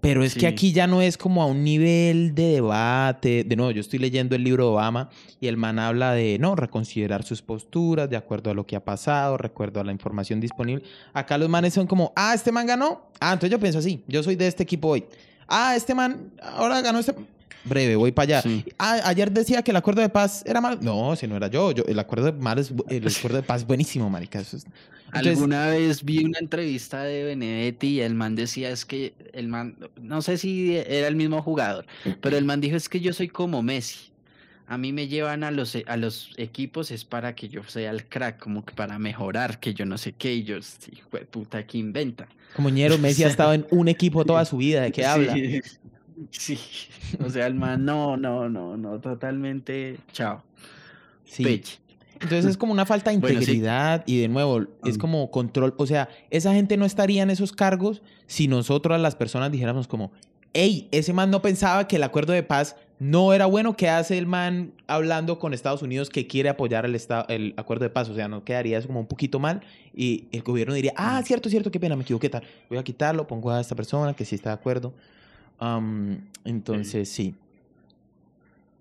Pero es que aquí ya no es como a un nivel de debate. De nuevo, yo estoy leyendo el libro de Obama y el man habla de, no, reconsiderar sus posturas de acuerdo a lo que ha pasado, recuerdo a la información disponible. Acá los manes son como, ah, este man ganó. Ah, entonces yo pienso así, yo soy de este equipo hoy. Ah, este man ahora ganó este... Breve, voy para allá. Sí. Ah, ayer decía que el acuerdo de paz era malo. No, ese no era yo. yo el, acuerdo de mal es el acuerdo de paz es buenísimo, marica. Eso es- Entonces- Alguna vez vi una entrevista de Benedetti y el man decía es que el man, no sé si era el mismo jugador, pero el man dijo es que yo soy como Messi. A mí me llevan a los, a los equipos es para que yo sea el crack, como que para mejorar, que yo no sé qué, y yo, hijo de puta, que inventa. Como ñero, Messi ha estado en un equipo toda su vida. ¿De qué *laughs* habla? Sí, *laughs* sí. O sea, el man, no, no, no, no, totalmente, chao. Sí. Entonces es como una falta de Bueno, sí. integridad y de nuevo es Mm. como control. O sea, esa gente no estaría en esos cargos si nosotros las personas dijéramos como, hey, ese man no pensaba que el acuerdo de paz no era bueno. ¿Qué hace el man hablando con Estados Unidos que quiere apoyar el, esta- el acuerdo de paz? O sea, no quedaría eso como un poquito mal y el gobierno diría, ah, cierto, cierto, qué pena, me equivoqué tal. Voy a quitarlo, pongo a esta persona que sí está de acuerdo. Entonces, sí.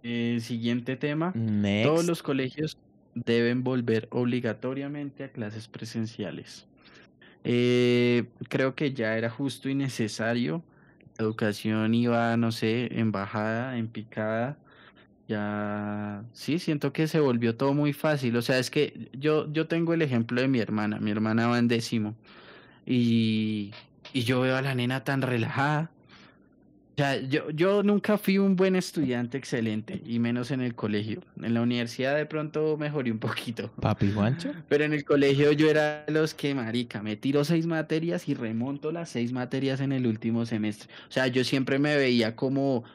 Eh, siguiente tema. Next. Todos los colegios deben volver obligatoriamente a clases presenciales. Eh, creo que ya era justo y necesario. La educación iba, no sé, en bajada, en picada. Ya, sí, siento que se volvió todo muy fácil. O sea, es que yo, yo tengo el ejemplo de mi hermana. Mi hermana va en décimo. Y, y yo veo a la nena tan relajada. O sea, yo, yo nunca fui un buen estudiante excelente, y menos en el colegio. En la universidad de pronto mejoré un poquito. Papi Juancho. Pero en el colegio yo era los que, marica, me tiro seis materias y remonto las seis materias en el último semestre. O sea, yo siempre me veía como,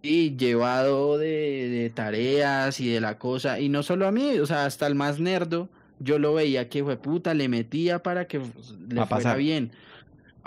sí, llevado de, de tareas y de la cosa. Y no solo a mí, o sea, hasta el más nerdo, yo lo veía que, fue puta, le metía para que pues, le fuera pasar. bien.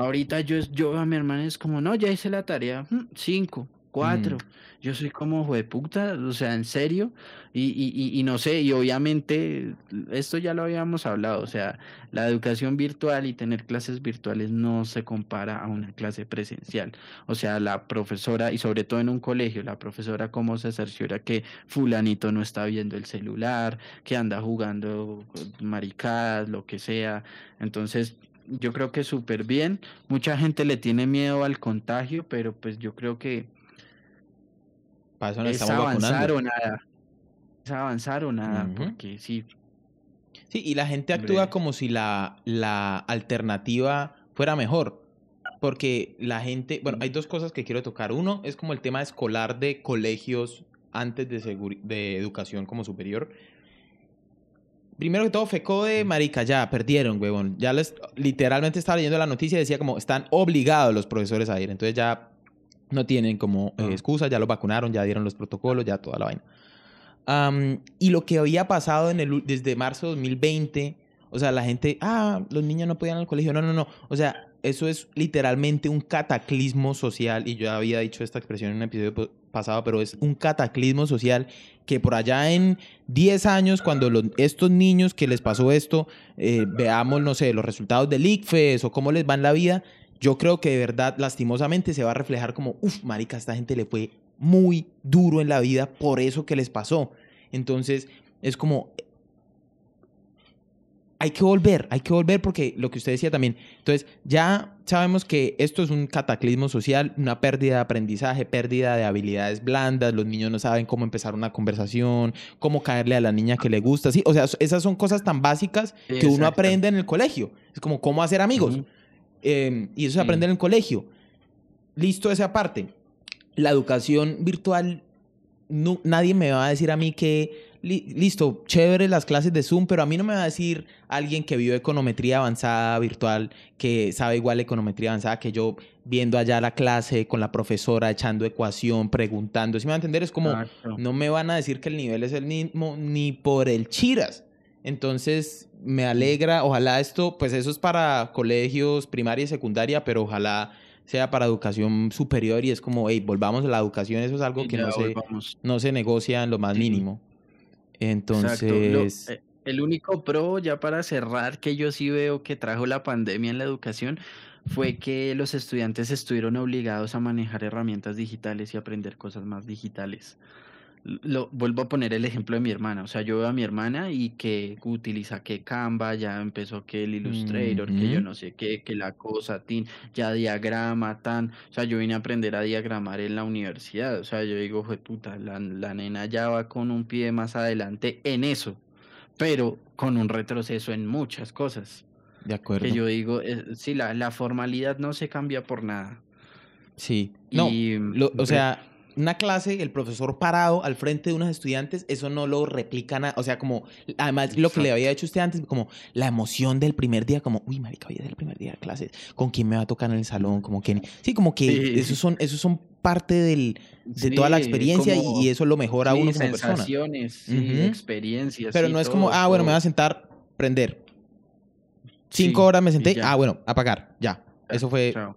Ahorita yo, es- yo a mi hermana es como, no, ya hice la tarea, mm, cinco, cuatro. Yo soy como, de puta, o sea, en serio. Y, y, y, y no sé, y obviamente, esto ya lo habíamos hablado, o sea, la educación virtual y tener clases virtuales no se compara a una clase presencial. O sea, la profesora, y sobre todo en un colegio, la profesora cómo se cerciora que fulanito no está viendo el celular, que anda jugando maricadas, lo que sea. Entonces, yo creo que súper bien. Mucha gente le tiene miedo al contagio, pero pues yo creo que Para eso nos es estamos avanzar vacunando. o nada. Es avanzar o nada, porque sí. Sí, y la gente Hombre. actúa como si la, la alternativa fuera mejor. Porque la gente, bueno, hay dos cosas que quiero tocar. Uno es como el tema escolar de colegios antes de, de educación como superior. Primero que todo, FECODE, marica, ya perdieron, huevón. Ya les, literalmente estaba leyendo la noticia y decía como están obligados los profesores a ir. Entonces ya no tienen como eh, Ah. excusa, ya lo vacunaron, ya dieron los protocolos, ya toda la vaina. Am, y lo que había pasado en el, desde marzo de 2020, o sea, la gente, ah, los niños no podían ir al colegio. No, no, no. O sea, eso es literalmente un cataclismo social. Y yo había dicho esta expresión en un episodio pasado, pero es un cataclismo social que por allá en 10 años, cuando estos niños que les pasó esto, eh, veamos, no sé, los resultados del ICFES o cómo les va en la vida, yo creo que de verdad, lastimosamente, se va a reflejar como, uff, marica, esta gente le fue muy duro en la vida por eso que les pasó. Entonces, es como, hay que volver, hay que volver porque lo que usted decía también. Entonces, ya sabemos que esto es un cataclismo social, una pérdida de aprendizaje, pérdida de habilidades blandas, los niños no saben cómo empezar una conversación, cómo caerle a la niña que le gusta, sí, o sea, esas son cosas tan básicas que uno aprende en el colegio. Es como cómo hacer amigos. Eh, y eso se Sí. aprende en el colegio. Listo esa parte. La educación virtual, no- nadie me va a decir a mí que, li- listo, chévere las clases de Zoom, pero a mí no me va a decir alguien que vio econometría avanzada virtual, que sabe igual econometría avanzada que yo, viendo allá la clase con la profesora, echando ecuación, preguntando. Si me va a entender? Es como, no me van a decir que el nivel es el mismo ni por el chiras. Entonces, me alegra, ojalá esto, pues eso es para colegios primaria y secundaria, pero ojalá sea para educación superior y es como, hey, volvamos a la educación, eso es algo que no se, no se negocia en lo más mínimo. Lo- Entonces, eh, el único pro, ya para cerrar, que yo sí veo que trajo la pandemia en la educación, fue que los estudiantes estuvieron obligados a manejar herramientas digitales y aprender cosas más digitales. Lo, vuelvo a poner el ejemplo de mi hermana. O sea, yo veo a mi hermana y que utiliza que Canva, ya empezó que el Illustrator, que yo no sé qué, que la cosa, tin, ya diagrama, tan. O sea, yo vine a aprender a diagramar en la universidad. O sea, yo digo, fue puta, la, la nena ya va con un pie más adelante en eso, pero con un retroceso en muchas cosas. De acuerdo. Que yo digo, eh, sí, la, la formalidad no se cambia por nada. Sí. No, Y, lo- o re- sea, una clase, el profesor parado al frente de unos estudiantes, eso no lo replica nada. O sea, como, además, lo que le había hecho usted antes, como la emoción del primer día, como, uy, marica, hoy es el primer día de clases, ¿con quién me va a tocar en el salón? Como que, sí, como que Sí. esos son, esos son parte del, de toda la experiencia y- como- y, eso lo mejora a sí, uno como persona. sensaciones, sí, Ujú. experiencias. Pero no es como, ah, bueno, me voy a sentar, prender. Cinco horas me senté, ah, bueno, apagar, ya. Ya, Eso fue... chao.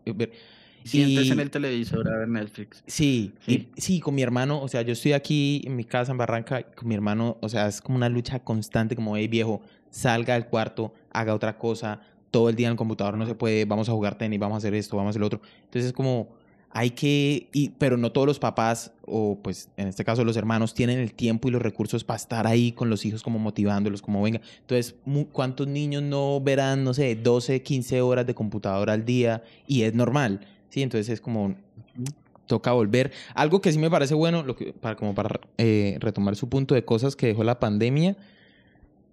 Sientes en el televisor a ver Netflix. Sí, y- Sí. sí, con mi hermano, o sea, yo estoy aquí en mi casa en Barranca, con mi hermano, o sea, es como una lucha constante, como, hey viejo, salga del cuarto, haga otra cosa, todo el día en el computador no se puede, vamos a jugar tenis, vamos a hacer esto, vamos a hacer lo otro. Entonces es como, hay que, y, pero no todos los papás, o pues en este caso los hermanos, tienen el tiempo y los recursos para estar ahí con los hijos, como motivándolos, como venga. Entonces, ¿cuántos niños no verán, no sé, 12, 15 horas de computadora al día? Y es normal, ¿sí? Entonces es como, toca volver. Algo que sí me parece bueno, lo que, para, como para eh, retomar su punto de cosas que dejó la pandemia,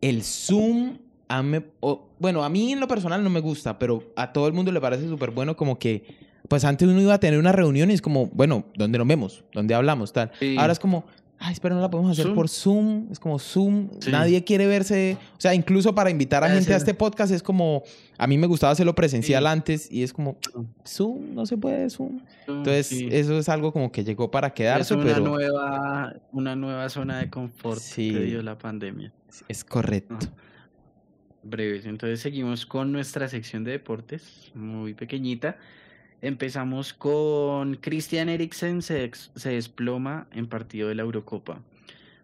el Zoom, a me- o- bueno, a mí en lo personal no me gusta, pero a todo el mundo le parece súper bueno como que, pues antes uno iba a tener una reunión y es como, bueno, ¿dónde nos vemos? ¿Dónde hablamos? Tal. Sí. Ahora es como, ay, espera, no la podemos hacer Zoom. por Zoom. Es como Zoom, Sí. nadie quiere verse. O sea, incluso para invitar a gente a este podcast es como, a mí me gustaba hacerlo presencial Sí. antes y es como, Zoom, no se puede Zoom. Entonces, Sí. eso es algo como que llegó para es quedarse, una pero nueva, una nueva zona de confort que dio la pandemia. es correcto. Ah. breves. Entonces seguimos con nuestra sección de deportes, muy pequeñita. Empezamos con Christian Eriksen se, se desploma en partido de la Eurocopa.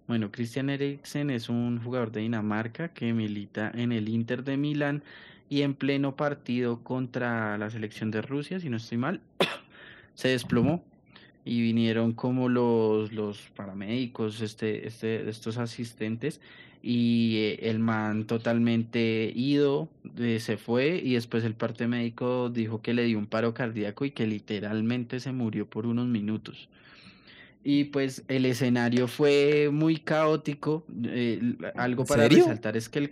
Bueno, Christian Eriksen es un jugador de Dinamarca que milita en el Inter de Milán y en pleno partido contra la selección de Rusia, si no estoy mal, *coughs* se desplomó y vinieron como los, los paramédicos, este, este, estos asistentes y eh, el man totalmente ido, eh, se fue y después el parte médico dijo que le dio un paro cardíaco y que literalmente se murió por unos minutos. Y pues el escenario fue muy caótico. eh, algo ¿En para serio? resaltar es que el,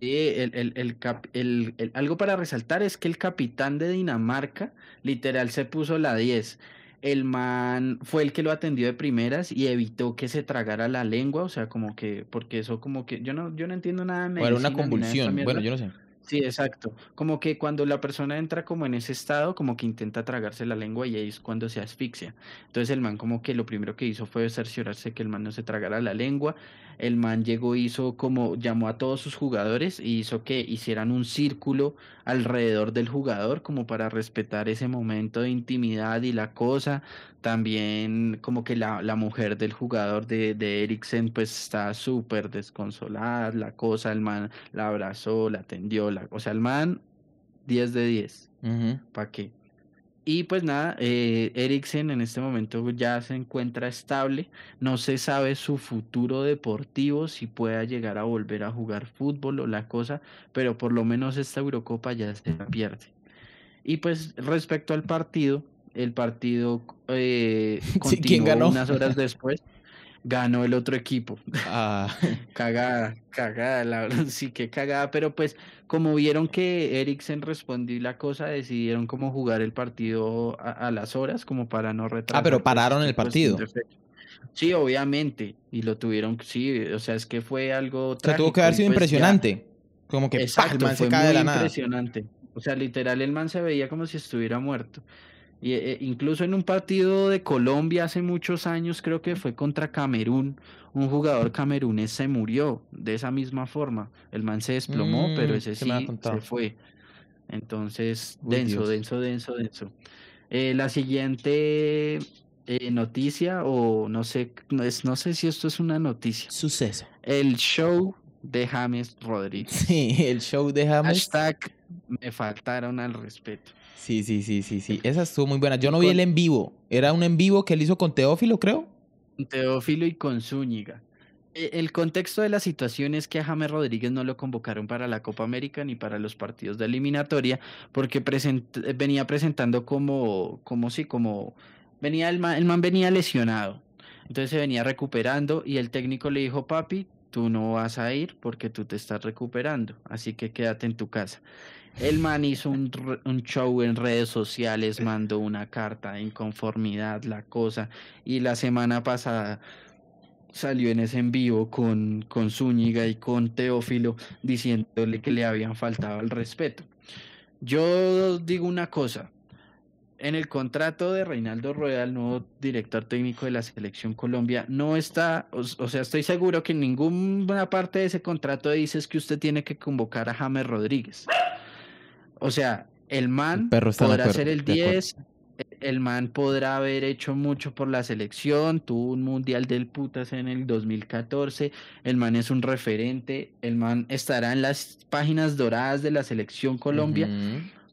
el, el- el cap- el- el- algo para resaltar es que el capitán de Dinamarca literal se puso la 10. El man fue el que lo atendió de primeras y evitó que se tragara la lengua, o sea, como que, porque eso como que, yo no, yo no entiendo nada de O era una medicina convulsión. Bueno, yo no sé. Sí, exacto. Como que cuando la persona entra como en ese estado, como que intenta tragarse la lengua y ahí es cuando se asfixia. Entonces el man como que lo primero que hizo fue cerciorarse que el man no se tragara la lengua. El man llegó, hizo como, llamó a todos sus jugadores y hizo que hicieran un círculo alrededor del jugador como para respetar ese momento de intimidad y la cosa. También como que la, la mujer del jugador de, de Eriksen pues está súper desconsolada, la cosa, el man la abrazó, la atendió, la, o sea, el man 10 de 10, Ujú. ¿para qué? Y pues nada, eh, Eriksen en este momento ya se encuentra estable, no se sabe su futuro deportivo, si pueda llegar a volver a jugar fútbol o la cosa, pero por lo menos esta Eurocopa ya se la pierde. Y pues respecto al partido, el partido eh, Sí, *laughs* ¿quién continuó ganó? unas horas después, ganó el otro equipo. Ah, *laughs* Cagada, cagada, la sí que cagada, pero pues como vieron que Eriksen respondió y la cosa, decidieron como jugar el partido a, a las horas, como para no retrasar. Ah, pero pues, pararon el cuestión partido. de. Sí, obviamente, y lo tuvieron, sí, o sea, es que fue algo o sea, tuvo que haber sido pues ya- impresionante. Como que ¡pah! el Exacto, man se fue de muy la nada. impresionante. O sea, literal, el man se veía como si estuviera muerto. Y eh, incluso en un partido de Colombia hace muchos años, creo que fue contra Camerún, un jugador camerunés se murió de esa misma forma. El man se desplomó, pero Mm, ese se sí se fue. Entonces, Uy, denso, denso, denso, denso. Eh, la siguiente eh, noticia, o no sé, no, es, no sé si esto es una noticia. Suceso. El show de James Rodríguez. *laughs* Sí, el show de James. Hashtag me faltaron al respeto. Sí, sí, sí, sí, sí. Esa estuvo muy buena. Yo no vi el en vivo. Era un en vivo que él hizo con Teófilo, creo. Teófilo y con Zúñiga. E- El contexto de la situación es que a James Rodríguez no lo convocaron para la Copa América ni para los partidos de eliminatoria porque present- venía presentando como, como sí, como venía el man, el man venía lesionado. Entonces se venía recuperando y el técnico le dijo, papi, tú no vas a ir porque tú te estás recuperando, así que quédate en tu casa. El man hizo un, show en redes sociales, mandó una carta de inconformidad, la cosa, y la semana pasada salió en ese en vivo con, con Zúñiga y con Teófilo diciéndole que le habían faltado al respeto. Yo digo una cosa, en el contrato de Reinaldo Rueda, el nuevo director técnico de la Selección Colombia, no está, o, o sea, estoy seguro que en ninguna parte de ese contrato dice es que usted tiene que convocar a James Rodríguez. O sea, el man El perro podrá acuerdo, ser el de acuerdo. 10, el man podrá haber hecho mucho por la selección, tuvo un mundial del putas en el 2014, el man es un referente, el man estará en las páginas doradas de la selección Colombia,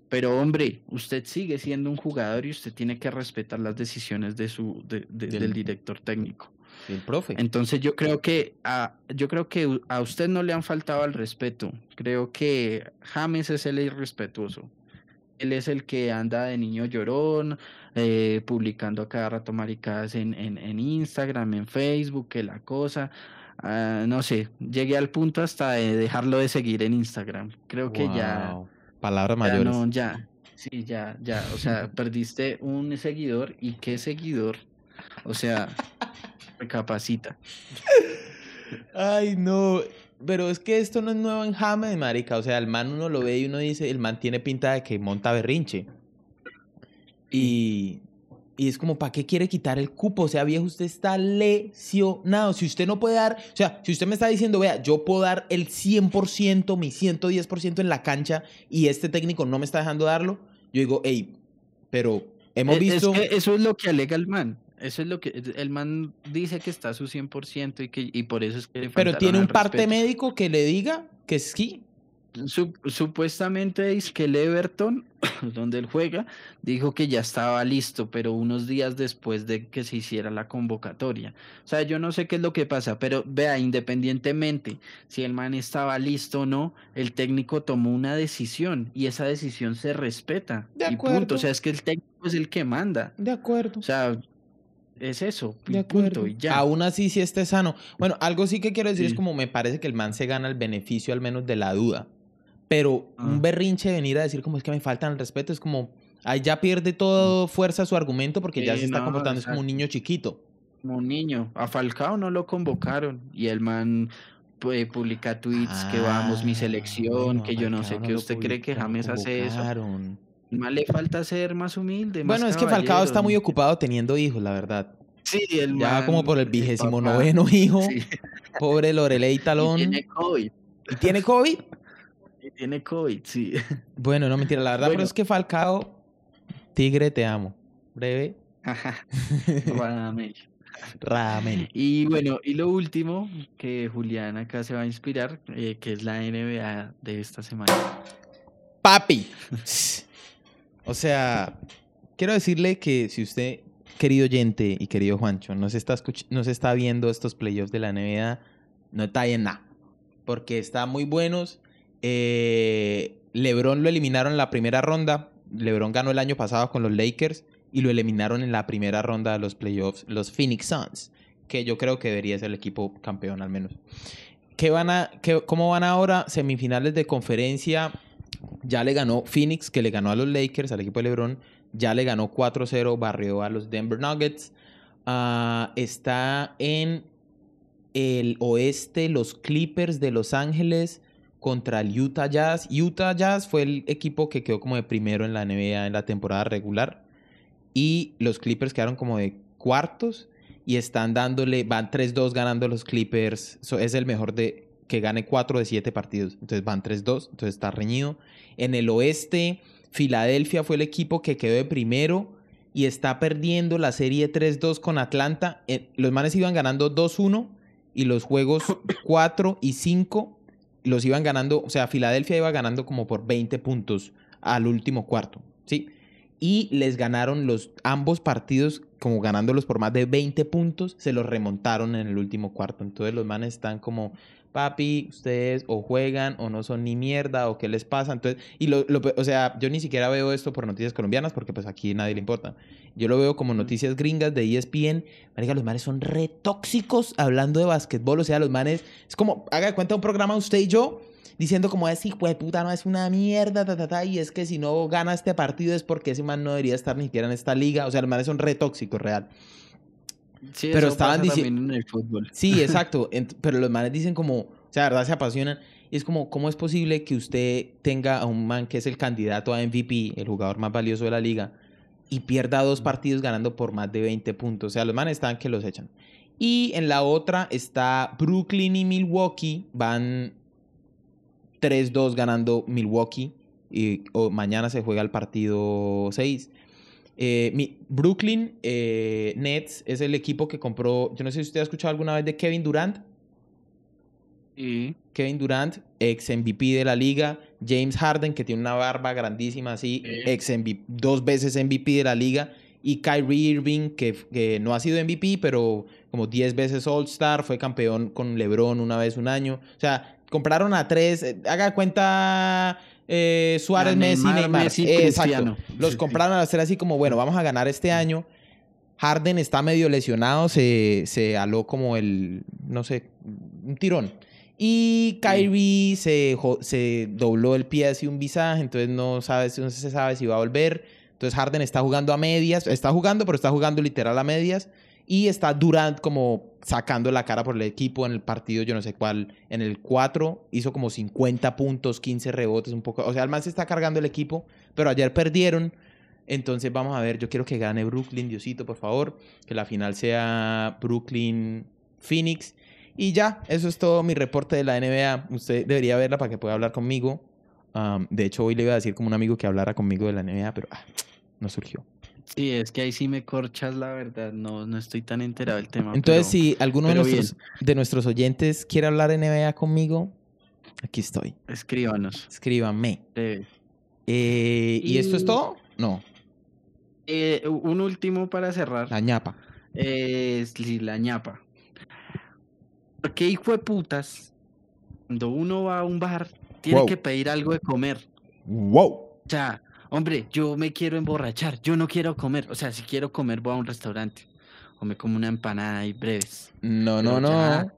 pero hombre, usted sigue siendo un jugador y usted tiene que respetar las decisiones de su de- de- Del- del director técnico. El profe. Entonces yo creo que a, yo creo que a usted no le han faltado al respeto. Creo que James es el irrespetuoso. Él es el que anda de niño llorón, eh, publicando a cada rato maricadas en, en, en Instagram, en Facebook, que la cosa. ah, no sé, llegué al punto hasta de dejarlo de seguir en Instagram. Creo que ya, ya mayores. no, ya, sí, ya, ya, o sea, perdiste un seguidor y qué seguidor, o sea, recapacita. Ay, no. Pero es que esto no es nuevo en James, marica. O sea, el man uno lo ve y uno dice, el man tiene pinta de que monta berrinche. Y, y es como, ¿para qué quiere quitar el cupo? O sea, viejo, usted está lesionado. Si usted no puede dar, o sea, si usted me está diciendo, vea, yo puedo dar el 100%, mi 110% en la cancha y este técnico no me está dejando darlo, yo digo, hey, pero hemos E- visto... Es que eso es lo que alega el man. Eso es lo que el man dice que está a su 100% y que y por eso es que le Pero tiene un parte respeto. médico que le diga que sí. Sup- supuestamente es que el Everton, *coughs* donde él juega, dijo que ya estaba listo, pero unos días después de que se hiciera la convocatoria. O sea, yo no sé qué es lo que pasa, pero vea, independientemente si el man estaba listo o no, el técnico tomó una decisión y esa decisión se respeta. De y acuerdo. punto. O sea, es que el técnico es el que manda. De acuerdo. O sea, es eso. y De punto. Y ya. Aún así, sí esté sano. Bueno, algo sí que quiero decir es como me parece que el man se gana el beneficio al menos de la duda. Pero Ah. un berrinche de venir a decir como es que me faltan el respeto es como ahí ya pierde toda fuerza su argumento porque ya se está no, comportando es como un niño chiquito. como un niño. A Falcao no lo convocaron y el man pues, publica tweets que vamos mi Ah, selección, bueno, que yo no sé qué. ¿Usted cree que James hace eso? Más le falta ser más humilde. más Bueno, es que Falcao está muy ocupado teniendo hijos, la verdad. Sí, el Ya man, como por el vigésimo noveno *laughs* hijo. sí, Pobre Lorelei y Talón. tiene COVID. ¿Y tiene COVID? *laughs* y tiene COVID, sí. Bueno, no mentira, la verdad, pero es que Falcao, Tigre, te amo. Breve, Radamel. *laughs* Ramel. Y bueno, y lo último que Julián acá se va a inspirar, eh, que es la NBA de esta semana. Papi. O sea, quiero decirle que si usted, querido oyente y querido Juancho, no se está, está viendo estos playoffs de la NBA, no está bien nada. Porque están muy buenos. Eh, Lebron lo eliminaron en la primera ronda. Lebron ganó el año pasado con los Lakers y lo eliminaron en la primera ronda de los playoffs los Phoenix Suns, que yo creo que debería ser el equipo campeón al menos. ¿Qué van a, ¿Cómo van ahora? Semifinales de conferencia. Ya le ganó Phoenix, que le ganó a los Lakers, al equipo de LeBron. Ya le ganó 4-0, barrió a los Denver Nuggets. Ah, está en el oeste los Clippers de Los Ángeles contra el Utah Jazz. Utah Jazz fue el equipo que quedó como de primero en la NBA en la temporada regular. Y los Clippers quedaron como de cuartos y están dándole, van 3-2 ganando los Clippers. Es el mejor de que gane 4 de 7 partidos. Entonces van 3-2, entonces está reñido. En el oeste, Filadelfia fue el equipo que quedó de primero y está perdiendo la serie 3-2 con Atlanta. Eh, Los manes iban ganando 2-1 y los juegos *coughs* 4 y 5 los iban ganando, o sea, Filadelfia iba ganando como por 20 puntos al último cuarto. Sí. Y les ganaron los ambos partidos, como ganándolos por más de 20 puntos, se los remontaron en el último cuarto. Entonces los manes están como, papi, ustedes o juegan o no son ni mierda o qué les pasa. Entonces, y lo, lo o sea, yo ni siquiera veo esto por noticias colombianas porque pues aquí nadie le importa. Yo lo veo como noticias gringas de ESPN. Marica, los manes son re tóxicos hablando de básquetbol. O sea, los manes, es como, haga de cuenta un programa usted y yo diciendo como ese hijo de puta no es una mierda, ta, ta, ta, y es que si no gana este partido es porque ese man no debería estar ni siquiera en esta liga. O sea, los manes son re tóxicos, real. Sí, Pero eso estaban pasa dici- también en el fútbol. Sí, *laughs* exacto. Pero los manes dicen como, o sea, verdad se apasionan. Y es como, ¿cómo es posible que usted tenga a un man que es el candidato a MVP, el jugador más valioso de la liga, y pierda dos partidos ganando por más de 20 puntos? O sea, los manes están que los echan. Y en la otra está Brooklyn y Milwaukee, van 3-2 ganando Milwaukee. Y mañana se juega el partido 6. Eh, mi- Brooklyn eh, Nets es el equipo que compró. Yo no sé si usted ha escuchado alguna vez de Kevin Durant. Kevin Durant, ex MVP de la liga. James Harden, que tiene una barba grandísima así, Sí. ex MVP, dos veces MVP de la liga. Y Kyrie Irving, que, que no ha sido MVP, pero como 10 veces All-Star, fue campeón con LeBron una vez un año. O sea, compraron a tres. eh, Haga cuenta eh, Suárez, Messi, Neymar, Neymar. Messi, Eh, exacto. Los compraron a hacer así como, bueno, vamos a ganar este año. Harden está medio lesionado, se, se aló como el, no sé, un tirón. Y Kyrie se, se dobló el pie así un visaje, entonces no, sabe, no se sabe si va a volver. Entonces Harden está jugando a medias, está jugando, pero está jugando literal a medias. Y está Durant como sacando la cara por el equipo en el partido, yo no sé cuál, en el 4 hizo como 50 puntos, 15 rebotes, un poco. O sea, el man se está cargando el equipo, pero ayer perdieron. Entonces vamos a ver, yo quiero que gane Brooklyn, Diosito, por favor. Que la final sea Brooklyn-Phoenix. Y ya, eso es todo mi reporte de la NBA. Usted debería verla para que pueda hablar conmigo. De hecho, hoy le iba a decir como un amigo que hablara conmigo de la NBA, pero ah, no surgió. Sí, es que ahí sí me corchas, la verdad. No, no estoy tan enterado del tema. Entonces, pero- si alguno de nuestros, de nuestros oyentes quiere hablar NBA conmigo, aquí estoy. Escríbanos. Escríbanme. Eh, ¿Y esto es todo? No, eh, un último para cerrar. la ñapa. Sí, la ñapa. ¿Por qué hijo de putas? Cuando uno va a un bar, tiene Wow. que pedir algo de comer. ¡Wow! O sea, hombre, yo me quiero emborrachar, yo no quiero comer. O sea, si quiero comer, voy a un restaurante. O me como una empanada y breves. No, no, Pero no. ya,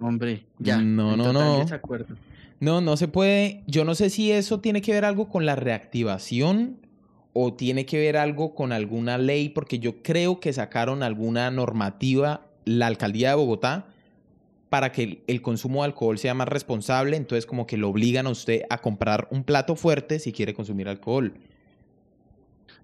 hombre, ya. No, en no, no. desacuerdo. No, no se puede. Yo no sé si eso tiene que ver algo con la reactivación o tiene que ver algo con alguna ley, porque yo creo que sacaron alguna normativa la alcaldía de Bogotá para que el, el consumo de alcohol sea más responsable, entonces como que lo obligan a usted a comprar un plato fuerte si quiere consumir alcohol.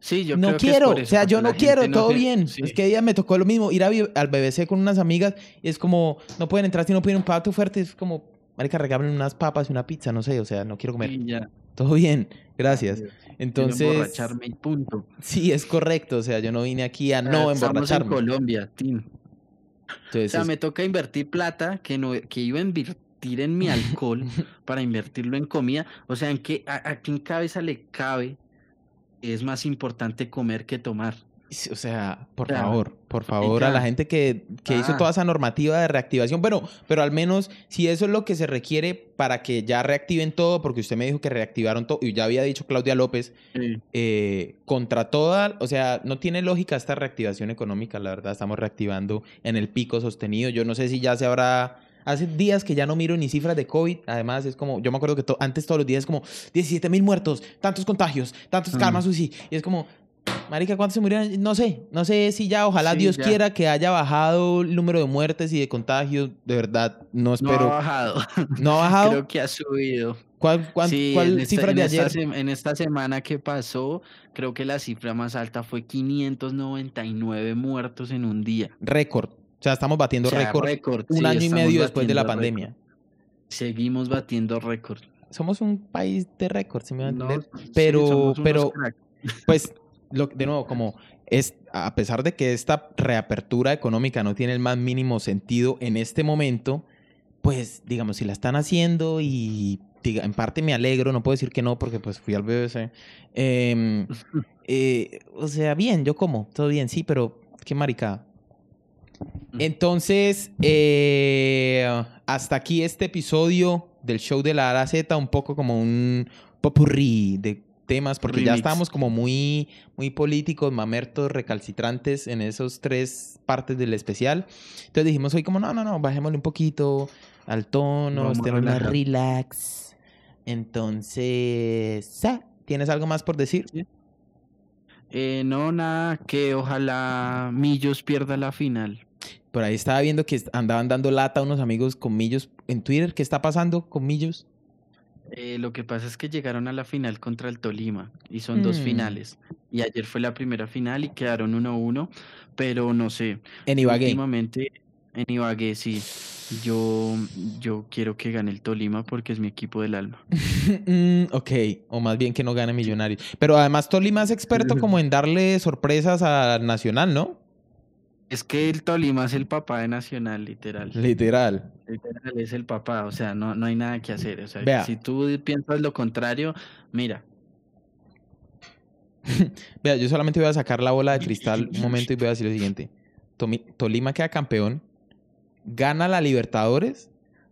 Sí, yo no creo que es quiero, por o sea, yo no quiero, no todo bien. sí. Es que día me tocó lo mismo, ir a al BBC con unas amigas y es como, no pueden entrar si no piden un plato fuerte, es como, marica, regalen unas papas y una pizza, no sé, o sea, no quiero comer. Sí, ya. Todo bien, gracias. Entonces, emborracharme y punto. sí, es correcto, o sea, yo no vine aquí a Ah, no Estamos en emborracharme. Colombia, Tim. O sea, me toca invertir plata que no que iba a invertir en mi alcohol *laughs* para invertirlo en comida. O sea, ¿en qué, a, a quién cabeza le cabe? Es más importante comer que tomar. o sea, por favor, por favor, a la gente que, que hizo Ah. toda esa normativa de reactivación, pero, pero al menos si eso es lo que se requiere para que ya reactiven todo, porque usted me dijo que reactivaron todo, y ya había dicho Claudia López, eh, contra toda, o sea, no tiene lógica esta reactivación económica, la verdad, estamos reactivando en el pico sostenido. Yo no sé si ya se habrá... Hace días que ya no miro ni cifras de COVID, además es como, yo me acuerdo que to- antes todos los días es como 17 mil muertos, tantos contagios, tantos Mm. karmas UCI, y es como, marica, ¿cuántos se murieron? No sé, no sé si ya, ojalá Sí, Dios ya. quiera que haya bajado el número de muertes y de contagios, de verdad, no No ha espero. bajado. ¿No ha *laughs* bajado? Creo que ha subido. ¿Cuál, cuál, Sí, cuál en esta, cifra de ayer? en esta semana que pasó, creo que la cifra más alta fue 599 muertos en un día. Récord. O sea, estamos batiendo O sea, récord un sí, año y medio después de la pandemia. Seguimos batiendo récord. Somos un país de récord, si me va a No, entender. sí, Pero, unos pero, *laughs* pues, lo, de nuevo, como es, a pesar de que esta reapertura económica no tiene el más mínimo sentido en este momento, pues, digamos, si la están haciendo y diga, en parte me alegro, no puedo decir que no porque pues fui al BBC. Em, *laughs* eh, o sea, bien, yo como, todo bien, sí, pero qué maricada. Entonces, eh, hasta aquí este episodio del show de la A Z, un poco como un popurrí de temas, porque ya estábamos como muy, muy políticos, mamertos, recalcitrantes en esos tres partes del especial. Entonces dijimos hoy como, no, no, no, bajémosle un poquito al tono, estemos más relax. Entonces. ¿tienes algo más por decir? Eh, no, nada, que ojalá Millos pierda la final. Por ahí estaba viendo que andaban dando lata a unos amigos con Millos en Twitter. ¿Qué está pasando con Millos? Eh, lo que pasa es que llegaron a la final contra el Tolima y son dos Mm. finales. Y ayer fue la primera final y quedaron 1-1, pero no sé. En Ibagué. Últimamente en Ibagué sí. Yo, yo quiero que gane el Tolima porque es mi equipo del alma. *laughs* Mm, ok, o más bien que no gane Millonarios. Pero además Tolima es experto como en darle sorpresas a Nacional, ¿no? Es que el Tolima es el papá de Nacional, literal. Literal. Literal es el papá, o sea, no, no hay nada que hacer. O sea, Vea. si tú piensas lo contrario, mira, *laughs* Vea, yo solamente voy a sacar la bola de cristal un momento y voy a decir lo siguiente. Tomi- Tolima queda campeón, gana la Libertadores,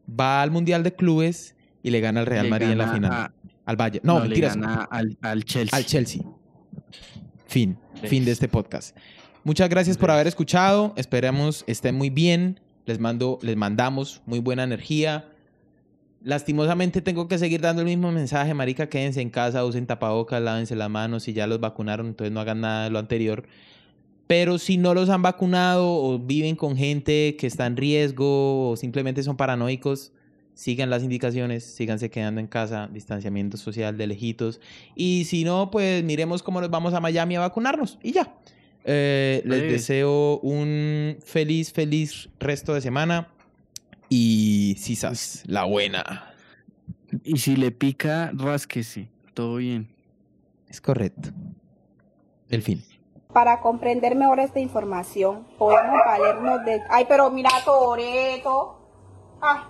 va al Mundial de Clubes y le gana al Real le Madrid en la final. a- al Valle. No, le mentiras. gana al, al Chelsea. Al Chelsea. Fin. Fin de este podcast. Muchas gracias por haber escuchado. Esperamos estén muy bien. Les mando, les mandamos muy buena energía. Lastimosamente tengo que seguir dando el mismo mensaje, marica, quédense en casa, usen tapabocas, lávense las manos, si ya los vacunaron, entonces no hagan nada de lo anterior. Pero si no los han vacunado o viven con gente que está en riesgo o simplemente son paranoicos, sigan las indicaciones, síganse quedando en casa, distanciamiento social de lejitos. Y si no, pues miremos cómo nos vamos a Miami a vacunarnos y ya. Eh, les Sí. deseo un feliz, feliz resto de semana y sisas, la buena. Y si le pica, rásquese. Todo bien. Es correcto. El fin. Para comprender mejor esta información, podemos valernos de... Ay, pero mira, Toreto. Ay,